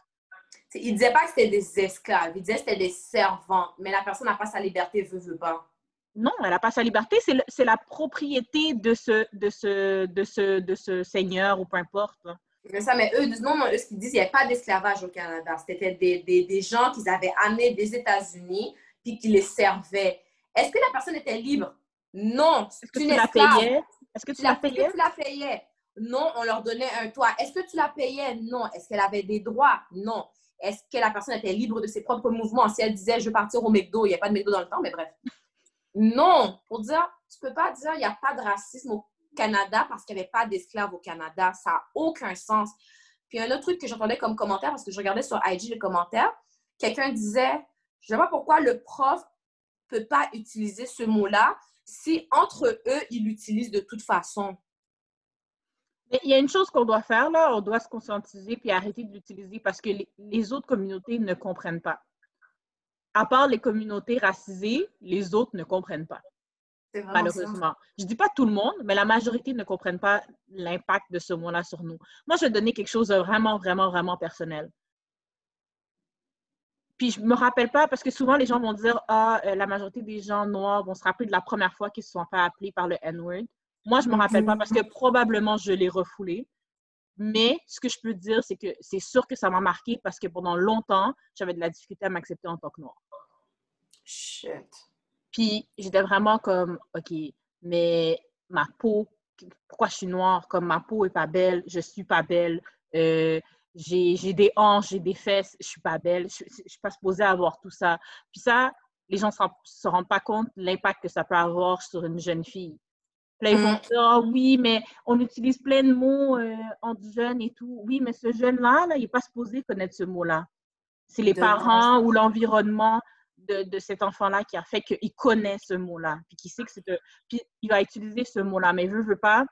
Speaker 2: Ils ne disaient pas que c'était des esclaves, ils disaient que c'était des servants, mais la personne n'a pas sa liberté, veut, veut pas.
Speaker 1: Non, elle n'a pas sa liberté, c'est la propriété de ce, de, ce, de, ce, de ce seigneur ou peu importe.
Speaker 2: Mais ça, mais eux, non, non, eux, ce qu'ils disent, il n'y avait pas d'esclavage au Canada. C'était des, des, des, gens qu'ils avaient amenés des États-Unis puis qui les servaient. Est-ce que la personne était libre? Non.
Speaker 1: Est-ce que tu la payais? Est-ce que
Speaker 2: tu la payais? tu la payais? Non, on leur donnait un toit. Est-ce que tu la payais? Non. Est-ce qu'elle avait des droits? Non. Est-ce que la personne était libre de ses propres mouvements? Si elle disait, je veux partir au McDo, il n'y a pas de McDo dans le temps, mais bref. Non, pour dire, tu peux pas dire il n'y a pas de racisme au Canada parce qu'il n'y avait pas d'esclaves au Canada. Ça n'a aucun sens. Puis un autre truc que j'entendais comme commentaire, parce que je regardais sur IG les commentaires, quelqu'un disait, je ne sais pas pourquoi le prof ne peut pas utiliser ce mot-là si entre eux, ils l'utilisent de toute façon.
Speaker 1: Mais il y a une chose qu'on doit faire, là, on doit se conscientiser puis arrêter de l'utiliser parce que les autres communautés ne comprennent pas à part les communautés racisées, les autres ne comprennent pas. Malheureusement. Je ne dis pas tout le monde, mais la majorité ne comprennent pas l'impact de ce mot-là sur nous. Moi, je vais donner quelque chose de vraiment, vraiment, vraiment personnel. Puis je me rappelle pas, parce que souvent les gens vont dire Ah, euh, la majorité des gens noirs vont se rappeler de la première fois qu'ils se sont fait appeler par le N-word. Moi, je ne me rappelle pas parce que probablement je l'ai refoulé. Mais ce que je peux dire, c'est que c'est sûr que ça m'a marqué parce que pendant longtemps, j'avais de la difficulté à m'accepter en tant que noire.
Speaker 2: Shit.
Speaker 1: Puis j'étais vraiment comme, OK, mais ma peau, pourquoi je suis noire? Comme ma peau est pas belle, je suis pas belle, euh, j'ai des hanches, j'ai des fesses, je suis pas belle, je, je, suis pas supposée avoir tout ça. Puis ça, les gens ne se rendent pas compte de l'impact que ça peut avoir sur une jeune fille. Ils vont mm. dire, ah oui, mais on utilise plein de mots euh, en jeune et tout. Oui, mais ce jeune-là, là, il n'est pas supposé connaître ce mot-là. C'est les parents ou l'environnement de, de, cet enfant-là qui a fait qu'il connaît ce mot-là. Puis qui sait que c'est. Puis il va utiliser ce mot-là. Mais veut, veut pas,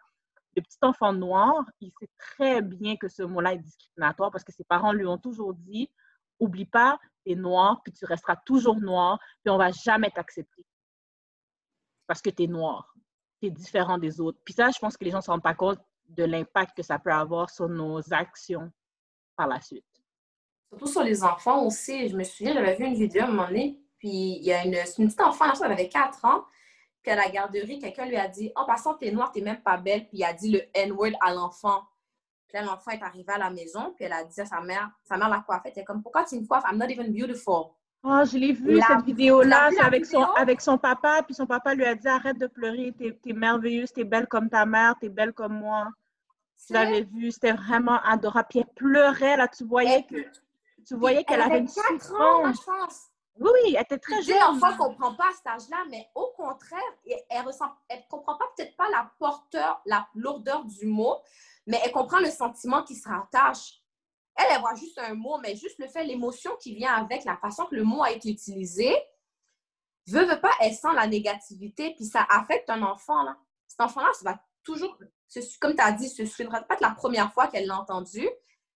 Speaker 1: le petit enfant noir, il sait très bien que ce mot-là est discriminatoire parce que ses parents lui ont toujours dit oublie pas, tu es noir, puis tu resteras toujours noir, puis on va jamais t'accepter parce que tu es noir es différent des autres. Puis ça, je pense que les gens ne se rendent pas compte de l'impact que ça peut avoir sur nos actions par la suite.
Speaker 2: Surtout sur les enfants aussi. Je me souviens, j'avais vu une vidéo à un moment donné, puis il y a une, petite enfant, elle avait 4 ans, puis à la garderie, quelqu'un lui a dit « Oh, passant, t'es noire, t'es même pas belle. » Puis il a dit le N-word à l'enfant. Puis là, l'enfant est arrivé à la maison, puis elle a dit à sa mère, sa mère l'a coiffée, elle est comme « Pourquoi tu me coiffes? I'm not even beautiful. »
Speaker 1: Oh, je l'ai vu, cette vidéo-là, avec son, avec son papa, puis son papa lui a dit arrête de pleurer, t'es es merveilleuse, t'es belle comme ta mère, t'es belle comme moi. Tu l'avais vu, c'était vraiment adorable. Puis elle pleurait, là, tu voyais que tu voyais qu'elle avait une souffrance. Oui, oui, elle était très jeune.
Speaker 2: L'enfant ne comprend pas à cet âge-là, mais au contraire, elle ne elle comprend pas peut-être pas la porteur, la lourdeur du mot, mais elle comprend le sentiment qui se rattache elle, elle voit juste un mot, mais juste le fait, l'émotion qui vient avec, la façon que le mot a été utilisé, veut, veut pas, elle sent la négativité, puis ça affecte un enfant, là. Cet enfant-là, ça va toujours, comme tu as dit, ce ne sera pas la première fois qu'elle l'a entendu,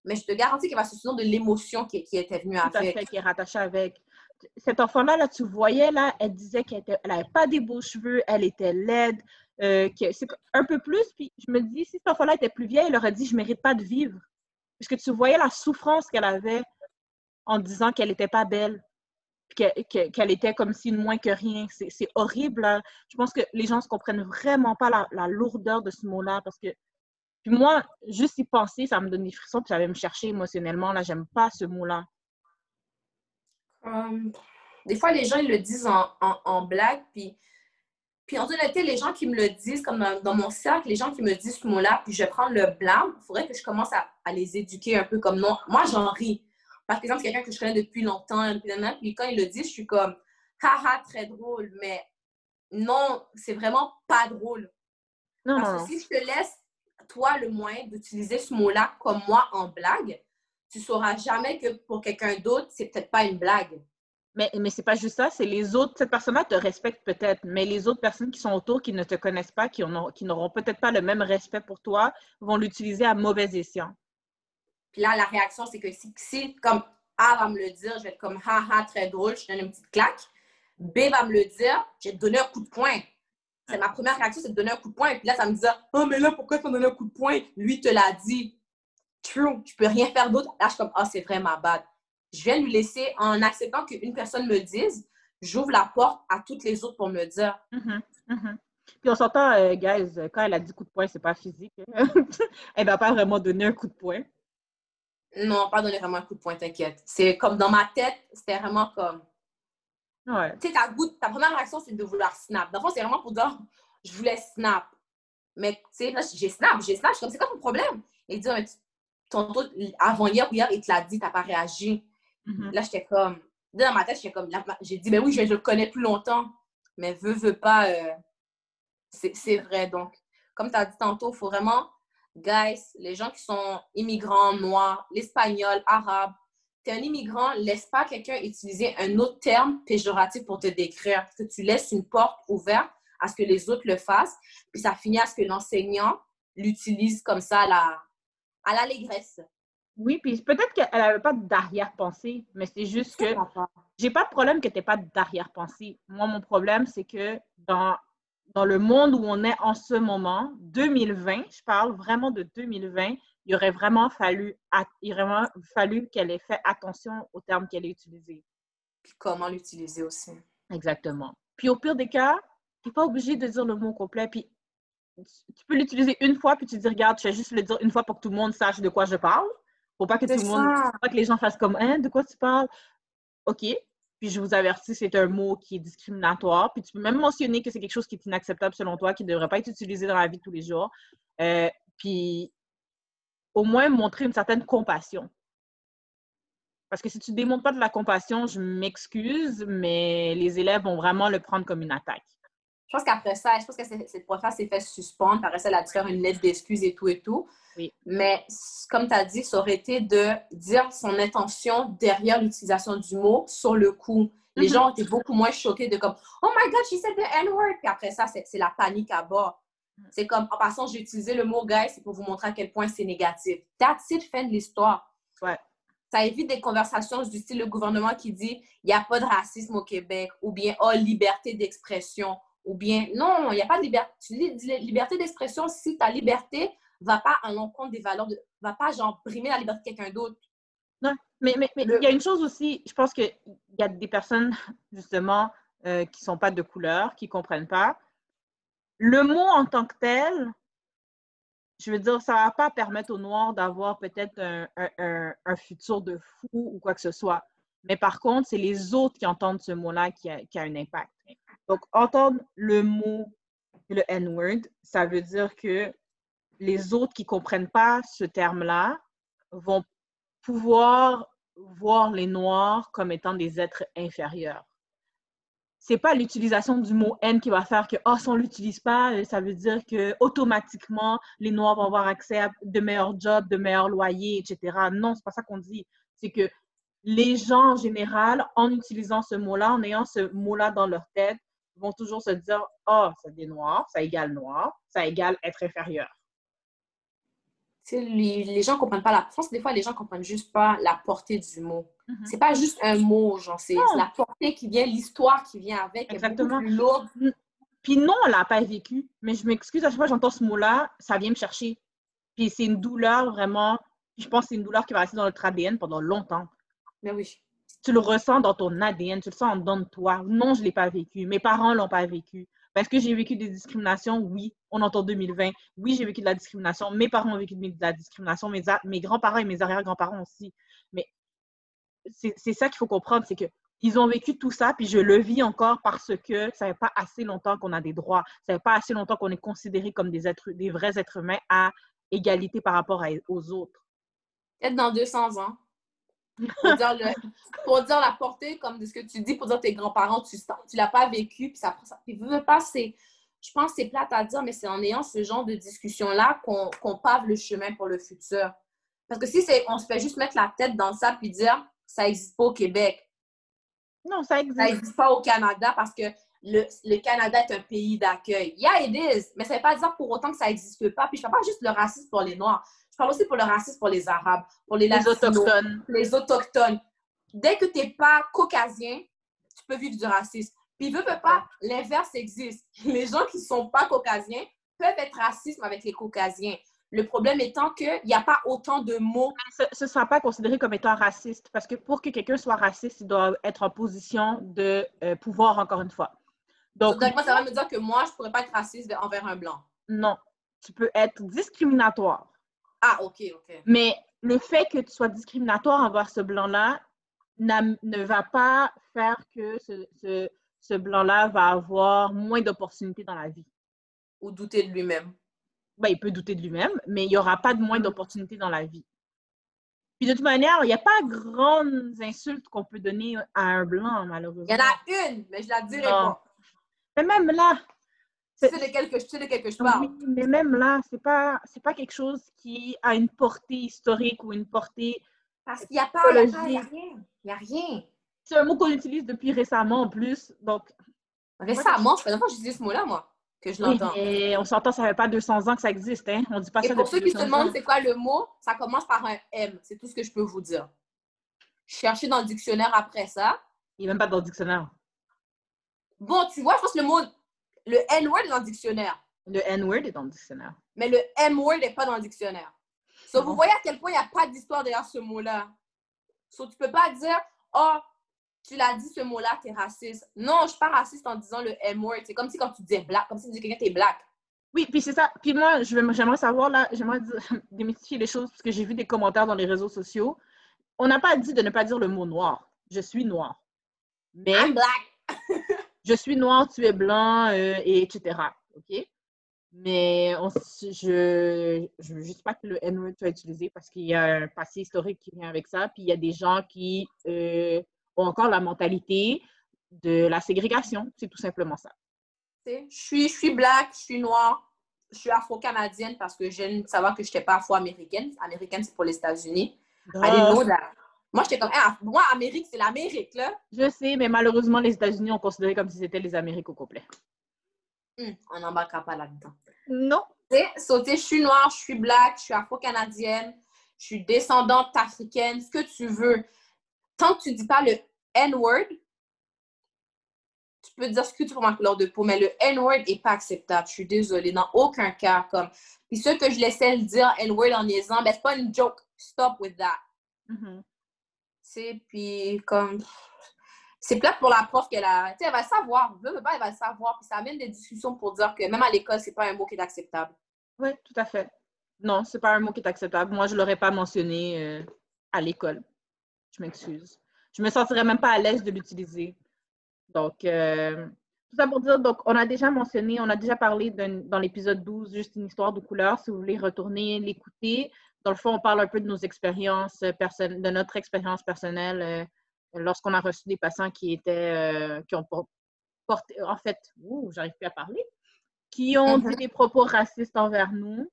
Speaker 2: mais je te garantis qu'elle va se souvenir de l'émotion qui, qui, était venue
Speaker 1: Tout
Speaker 2: avec.
Speaker 1: À fait, qui est rattachée avec. Cet enfant-là, là, tu voyais, là, elle disait qu'elle n'avait pas des beaux cheveux, elle était laide, euh, c'est un peu plus. Puis je me dis, si cet enfant-là était plus vieille, elle aurait dit, je ne mérite pas de vivre. Parce que tu voyais la souffrance qu'elle avait en disant qu'elle n'était pas belle, qu'elle était comme si moins que rien. C'est horrible. Là. Je pense que les gens ne comprennent vraiment pas la, lourdeur de ce mot-là parce que puis moi, juste y penser, ça me donne des frissons, puis ça va me chercher émotionnellement. Là, j'aime pas ce mot-là.
Speaker 2: des fois, les gens, ils le disent en, en, blague, puis, puis en honnêteté, les gens qui me le disent, comme dans, mon cercle, les gens qui me disent ce mot-là, puis je prends le blâme, il faudrait que je commence à, à, les éduquer un peu comme non. Moi, j'en ris. Par exemple, quelqu'un que je connais depuis longtemps, puis quand il le dit, je suis comme, haha, très drôle, mais non, c'est vraiment pas drôle. Non, Parce que si je te laisse toi le moyen d'utiliser ce mot-là comme moi en blague, tu sauras jamais que pour quelqu'un d'autre, c'est peut-être pas une blague.
Speaker 1: Mais, mais c'est pas juste ça, c'est les autres. Cette personne-là te respecte peut-être, mais les autres personnes qui sont autour, qui ne te connaissent pas, qui, n'auront peut-être pas le même respect pour toi, vont l'utiliser à mauvais escient.
Speaker 2: Puis là, la réaction, c'est que si, comme A va me le dire, je vais être comme haha, très drôle, je te donne une petite claque. B va me le dire, je vais te donner un coup de poing. C'est ma première réaction, c'est de donner un coup de poing. Puis là, ça me dit Oh, mais là, pourquoi tu donné un coup de poing Lui te l'a dit. True, tu peux rien faire d'autre. Là, je suis comme Ah, oh, c'est vraiment bad. Je viens lui laisser, en acceptant qu'une personne me dise, j'ouvre la porte à toutes les autres pour me dire.
Speaker 1: Mm-hmm, mm-hmm. Puis on s'entend, euh, guys, quand elle a dit coup de poing, c'est pas physique. (laughs) Elle va pas vraiment donner un coup de poing.
Speaker 2: Non, pas donner vraiment un coup de poing, t'inquiète. C'est comme dans ma tête, c'était vraiment comme
Speaker 1: Ouais.
Speaker 2: Tu sais, ta, ta, première réaction, c'est de vouloir snap. Dans c'est vraiment pour dire, je voulais snap. Mais, tu sais, là, j'ai snap, j'ai snap. Je suis comme, c'est quoi ton problème? Dit, mais tantôt, avant hier ou hier, il te l'a dit, t'as pas réagi.
Speaker 1: Mm-hmm.
Speaker 2: Là, j'étais comme, dans ma tête, j'étais comme, j'ai dit, ben oui, je, le connais plus longtemps. Mais veux, veux pas, euh, c'est vrai. Donc, comme tu as dit tantôt, il faut vraiment, guys, les gens qui sont immigrants, noirs, l'espagnol, arabe, tu es un immigrant, laisse pas quelqu'un utiliser un autre terme péjoratif pour te décrire. Parce que tu laisses une porte ouverte à ce que les autres le fassent, puis ça finit à ce que l'enseignant l'utilise comme ça à l'allégresse.
Speaker 1: Oui, puis peut-être qu'elle n'avait pas d'arrière-pensée, mais c'est juste que j'ai pas de problème que tu n'aies pas d'arrière-pensée. Moi, mon problème, c'est que dans, dans le monde où on est en ce moment, 2020, je parle vraiment de 2020, il aurait vraiment fallu, il aurait vraiment fallu qu'elle ait fait attention aux termes qu'elle ait utilisés.
Speaker 2: Puis comment l'utiliser aussi.
Speaker 1: Exactement. Puis au pire des cas, tu n'es pas obligé de dire le mot complet. Puis tu peux l'utiliser une fois, puis tu dis, regarde, je vais juste le dire une fois pour que tout le monde sache de quoi je parle. Pour pas que tout le monde, pas que les gens fassent comme, hein, de quoi tu parles? OK. Puis je vous avertis, c'est un mot qui est discriminatoire. Puis tu peux même mentionner que c'est quelque chose qui est inacceptable selon toi, qui ne devrait pas être utilisé dans la vie de tous les jours. Euh, puis au moins montrer une certaine compassion. Parce que si tu ne démontres pas de la compassion, je m'excuse, mais les élèves vont vraiment le prendre comme une attaque.
Speaker 2: Je pense qu'après ça, je pense que cette professeur s'est fait suspendre. Par ça, elle a dû faire une lettre d'excuse et tout et tout.
Speaker 1: Oui.
Speaker 2: Mais comme tu as dit, ça aurait été de dire son intention derrière l'utilisation du mot sur le coup. Les mm-hmm. gens étaient beaucoup moins choqués de comme Oh my God, she said the N-word. Puis après ça, c'est la panique à bord. C'est comme, en passant, j'ai utilisé le mot guy, c'est pour vous montrer à quel point c'est négatif. That's it, fin de l'histoire.
Speaker 1: Ouais.
Speaker 2: Ça évite des conversations du style le gouvernement qui dit il n'y a pas de racisme au Québec, ou bien oh, liberté d'expression, ou bien non, il n'y a pas de liberté. liberté d'expression si ta liberté va pas à l'encontre des valeurs, de, va pas genre brimer la liberté de quelqu'un d'autre.
Speaker 1: Non, mais il mais, y a une chose aussi, je pense qu'il y a des personnes, justement, euh, qui ne sont pas de couleur, qui ne comprennent pas le mot en tant que tel, je veux dire, ça ne va pas permettre aux Noirs d'avoir peut-être un, futur de fou ou quoi que ce soit. Mais par contre, c'est les autres qui entendent ce mot-là qui a, un impact. Donc, entendre le mot, le N-word, ça veut dire que les autres qui ne comprennent pas ce terme-là vont pouvoir voir les Noirs comme étant des êtres inférieurs. c'est pas l'utilisation du mot haine qui va faire que, oh, si on l'utilise pas, euh, ça veut dire que automatiquement, les Noirs vont avoir accès à de meilleurs jobs, de meilleurs loyers, etc. Non, c'est pas ça qu'on dit. C'est que les gens en général, en utilisant ce mot-là, en ayant ce mot-là dans leur tête, vont toujours se dire, oh, c'est des Noirs, ça égale noir, ça égale être inférieur.
Speaker 2: Les, les, gens comprennent pas la. Je pense que des fois, les gens comprennent juste pas la portée du mot. Mm-hmm. C'est pas juste un mot, genre, c'est la portée qui vient, l'histoire qui vient avec. Exactement. Mm.
Speaker 1: Puis non, on l'a pas vécu, mais je m'excuse, à chaque fois que j'entends ce mot-là, ça vient me chercher. Puis c'est une douleur vraiment. je pense que c'est une douleur qui va rester dans notre ADN pendant longtemps.
Speaker 2: Mais oui.
Speaker 1: Tu le ressens dans ton ADN, tu le sens en dedans de toi. Non, je ne l'ai pas vécu. Mes parents ne l'ont pas vécu. Parce que j'ai vécu des discriminations, oui, on entend 2020. Oui, j'ai vécu de la discrimination. Mes parents ont vécu de la discrimination, mes, mes grands-parents et mes arrière-grands-parents aussi. Mais c'est ça qu'il faut comprendre, c'est que ils ont vécu tout ça, puis je le vis encore parce que ça fait pas assez longtemps qu'on a des droits, ça fait pas assez longtemps qu'on est considéré comme des, êtres, des vrais êtres humains à égalité par rapport aux autres.
Speaker 2: Peut-être dans 200 ans. Pour dire, pour dire, la portée, comme de ce que tu dis, pour dire tes grands-parents, tu ne l'as pas vécu, puis ça, ça puis veux pas, je pense que c'est plate à dire, mais c'est en ayant ce genre de discussion-là qu'on pave le chemin pour le futur. Parce que si on se fait juste mettre la tête dans ça puis dire ça n'existe pas au Québec.
Speaker 1: Non, ça existe.
Speaker 2: Ça n'existe pas au Canada parce que le, le Canada est un pays d'accueil. Yeah, it is. Mais ça ne veut pas dire pour autant que ça n'existe pas. Puis je ne parle pas juste le racisme pour les Noirs. Je parle aussi pour le racisme pour les Arabes, pour les, les
Speaker 1: Autochtones.
Speaker 2: Les Autochtones. Dès que tu n'es pas caucasien, tu peux vivre du racisme. Puis, veut, veut pas, l'inverse existe. (laughs) Les gens qui ne sont pas caucasiens peuvent être racistes avec les caucasiens. Le problème étant qu'il n'y a pas autant de mots.
Speaker 1: Ce ne sera pas considéré comme étant raciste parce que pour que quelqu'un soit raciste, il doit être en position de euh, pouvoir, encore une fois.
Speaker 2: Donc, Donc moi, ça va me dire que moi, je ne pourrais pas être raciste envers un blanc.
Speaker 1: Non. Tu peux être discriminatoire.
Speaker 2: Ah, OK, OK.
Speaker 1: Mais le fait que tu sois discriminatoire envers ce blanc-là ne va pas faire que ce, ce, ce blanc-là va avoir moins d'opportunités dans la vie.
Speaker 2: Ou douter de lui-même.
Speaker 1: Ben, il peut douter de lui-même, mais il n'y aura pas de moins d'opportunités dans la vie. Puis de toute manière, il n'y a pas grandes insultes qu'on peut donner à un blanc, malheureusement.
Speaker 2: Il y en a une, mais je la dirai pas.
Speaker 1: Mais même là.
Speaker 2: Tu sais de quelque, tu de quelque je parle.
Speaker 1: Oui, mais même là, c'est pas, c'est pas quelque chose qui a une portée historique ou une portée.
Speaker 2: Parce qu'il n'y a pas, il n'y a, rien. Il n'y a rien.
Speaker 1: C'est un mot qu'on utilise depuis récemment en plus. Donc.
Speaker 2: Récemment, je ne sais pas j'utilise ce mot-là, moi que je l'entends.
Speaker 1: Et on s'entend, ça fait pas 200 ans que ça existe. Hein? On dit pas
Speaker 2: et
Speaker 1: ça
Speaker 2: pour ceux qui se demandent c'est quoi le mot, ça commence par un M. C'est tout ce que je peux vous dire. Cherchez dans le dictionnaire après ça.
Speaker 1: Il n'est même pas dans le dictionnaire.
Speaker 2: Bon, tu vois, je pense que le mot, le N-word est dans le dictionnaire.
Speaker 1: Le N-word est dans le dictionnaire.
Speaker 2: Mais le M-word n'est pas dans le dictionnaire. So, vous voyez à quel point il n'y a pas d'histoire derrière ce mot-là. So, tu ne peux pas dire, oh, tu l'as dit ce mot-là, tu es raciste. Non, je suis pas raciste en disant le M-word. C'est comme si quand tu disais black, comme si tu disais quelqu'un, tu es black.
Speaker 1: Oui, puis c'est ça. Puis moi, j'aimerais savoir, là, j'aimerais (laughs) démystifier les choses parce que j'ai vu des commentaires dans les réseaux sociaux. On n'a pas dit de ne pas dire le mot noir. Je suis noir.
Speaker 2: Mais. I'm black. (laughs)
Speaker 1: je suis noir, tu es blanc, euh, et etc. OK? Mais je ne veux juste pas que le N-word soit utilisé parce qu'il y a un passé historique qui vient avec ça. Puis il y a des gens qui. Euh, ont encore la mentalité de la ségrégation. C'est tout simplement ça.
Speaker 2: Je suis, je suis black, je suis noire, je suis afro-canadienne parce que je ne savais que je n'étais pas afro-américaine. Américaine, c'est pour les États-Unis. Moi, j'étais comme, moi, Amérique, c'est l'Amérique, là.
Speaker 1: Je sais, mais malheureusement, les États-Unis ont considéré comme si c'était les Amériques au complet.
Speaker 2: Hmm, on n'embarquera pas là-dedans.
Speaker 1: Non.
Speaker 2: Sauter, je suis noire, je suis black, je suis afro-canadienne, je suis descendante africaine, ce que tu veux tant que tu dis pas le N-word, tu peux dire ce que tu veux ma couleur de peau, mais le N-word n'est pas acceptable. Je suis désolée, dans aucun cas. Comme... Puis ceux que je laissais le dire N-word en niaisant, ben c'est pas une joke. Stop with that.
Speaker 1: Mm
Speaker 2: puis comme. C'est plate pour la prof qu'elle a. Sais, elle va savoir. elle va savoir. Puis ça amène des discussions pour dire que même à l'école, c'est pas un mot qui est acceptable.
Speaker 1: Oui, tout à fait. Non, c'est pas un mot qui est acceptable. Moi, je l'aurais pas mentionné euh, à l'école. Je m'excuse. Je me sentirais même pas à l'aise de l'utiliser. Donc, euh, tout ça pour dire, donc, on a déjà mentionné, on a déjà parlé dans l'épisode 12, juste une histoire de couleur. Si vous voulez retourner l'écouter, dans le fond, on parle un peu de nos expériences personnelles, de notre expérience personnelle euh, lorsqu'on a reçu des patients qui étaient, euh, qui ont porté, en fait, j'arrive plus à parler, qui ont dit mm-hmm. des propos racistes envers nous.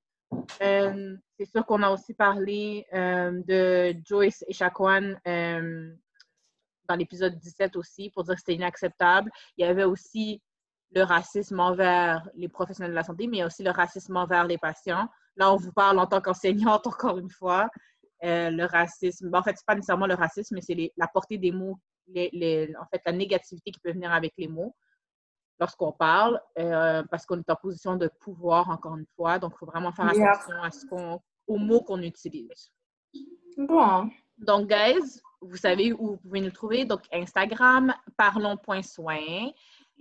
Speaker 1: Euh, c'est sûr qu'on a aussi parlé euh, de Joyce et Shaquan euh, dans l'épisode 17 aussi pour dire que c'était inacceptable. Il y avait aussi le racisme envers les professionnels de la santé, mais il y a aussi le racisme envers les patients. Là, on vous parle en tant qu'enseignante, (laughs) encore une fois. le racisme, ben, en fait, c'est pas nécessairement le racisme, mais c'est la portée des mots, les, en fait, la négativité qui peut venir avec les mots lorsqu'on parle, euh, parce qu'on est en position de pouvoir, encore une fois. Donc, il faut vraiment faire attention à ce qu'on, aux mots qu'on utilise.
Speaker 2: Bon.
Speaker 1: Donc, guys, vous savez où vous pouvez nous trouver. Donc, Instagram, parlons.soin.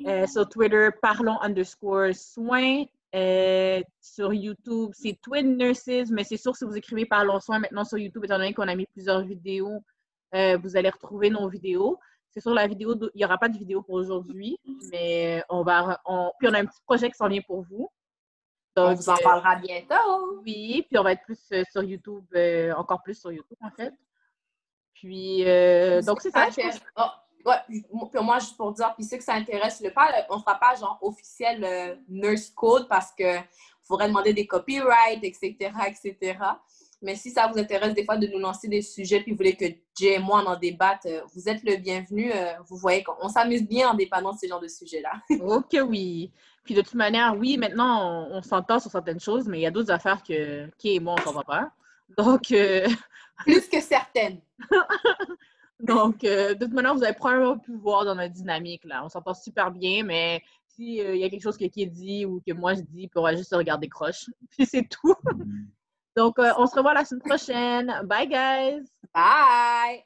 Speaker 1: Euh, sur Twitter, parlons underscore soin. Euh, sur YouTube, c'est Twin Nurses, mais c'est sûr si vous écrivez Parlons Soin maintenant sur YouTube, étant donné qu'on a mis plusieurs vidéos, vous allez retrouver nos vidéos. C'est sûr, la vidéo, il n'y aura pas de vidéo pour aujourd'hui, mais on va. On, puis on a un petit projet qui s'en vient pour vous.
Speaker 2: Donc, on vous en euh, parlera bientôt.
Speaker 1: Oui, puis on va être plus euh, sur YouTube, euh, encore plus sur YouTube en fait. Puis, donc c'est ça.
Speaker 2: Oh, puis moi, juste pour dire, puis ceux que ça intéresse, le pas, on ne fera pas genre officiel nurse code parce qu'il faudrait demander des copyrights, etc., etc. Mais si ça vous intéresse des fois de nous lancer des sujets puis vous voulez que Jay et moi en, débattent, euh, vous êtes le bienvenu. Euh, vous voyez qu'on s'amuse bien en dépendant de ce genre de sujets-là. (laughs)
Speaker 1: ok, oui. Puis de toute manière, oui, maintenant, on, s'entend sur certaines choses, mais il y a d'autres affaires que qui et moi, on s'en va pas. Donc. Euh,
Speaker 2: Plus que certaines. (laughs)
Speaker 1: Donc, de toute manière, vous avez probablement pu voir dans notre dynamique, là. On s'entend super bien, mais s'il y a quelque chose que qui est dit ou que moi je dis, on pourra juste se regarder croche. (laughs) Puis c'est tout. Mm-hmm. Donc, euh, on se revoit la semaine prochaine. Bye, guys.
Speaker 2: Bye.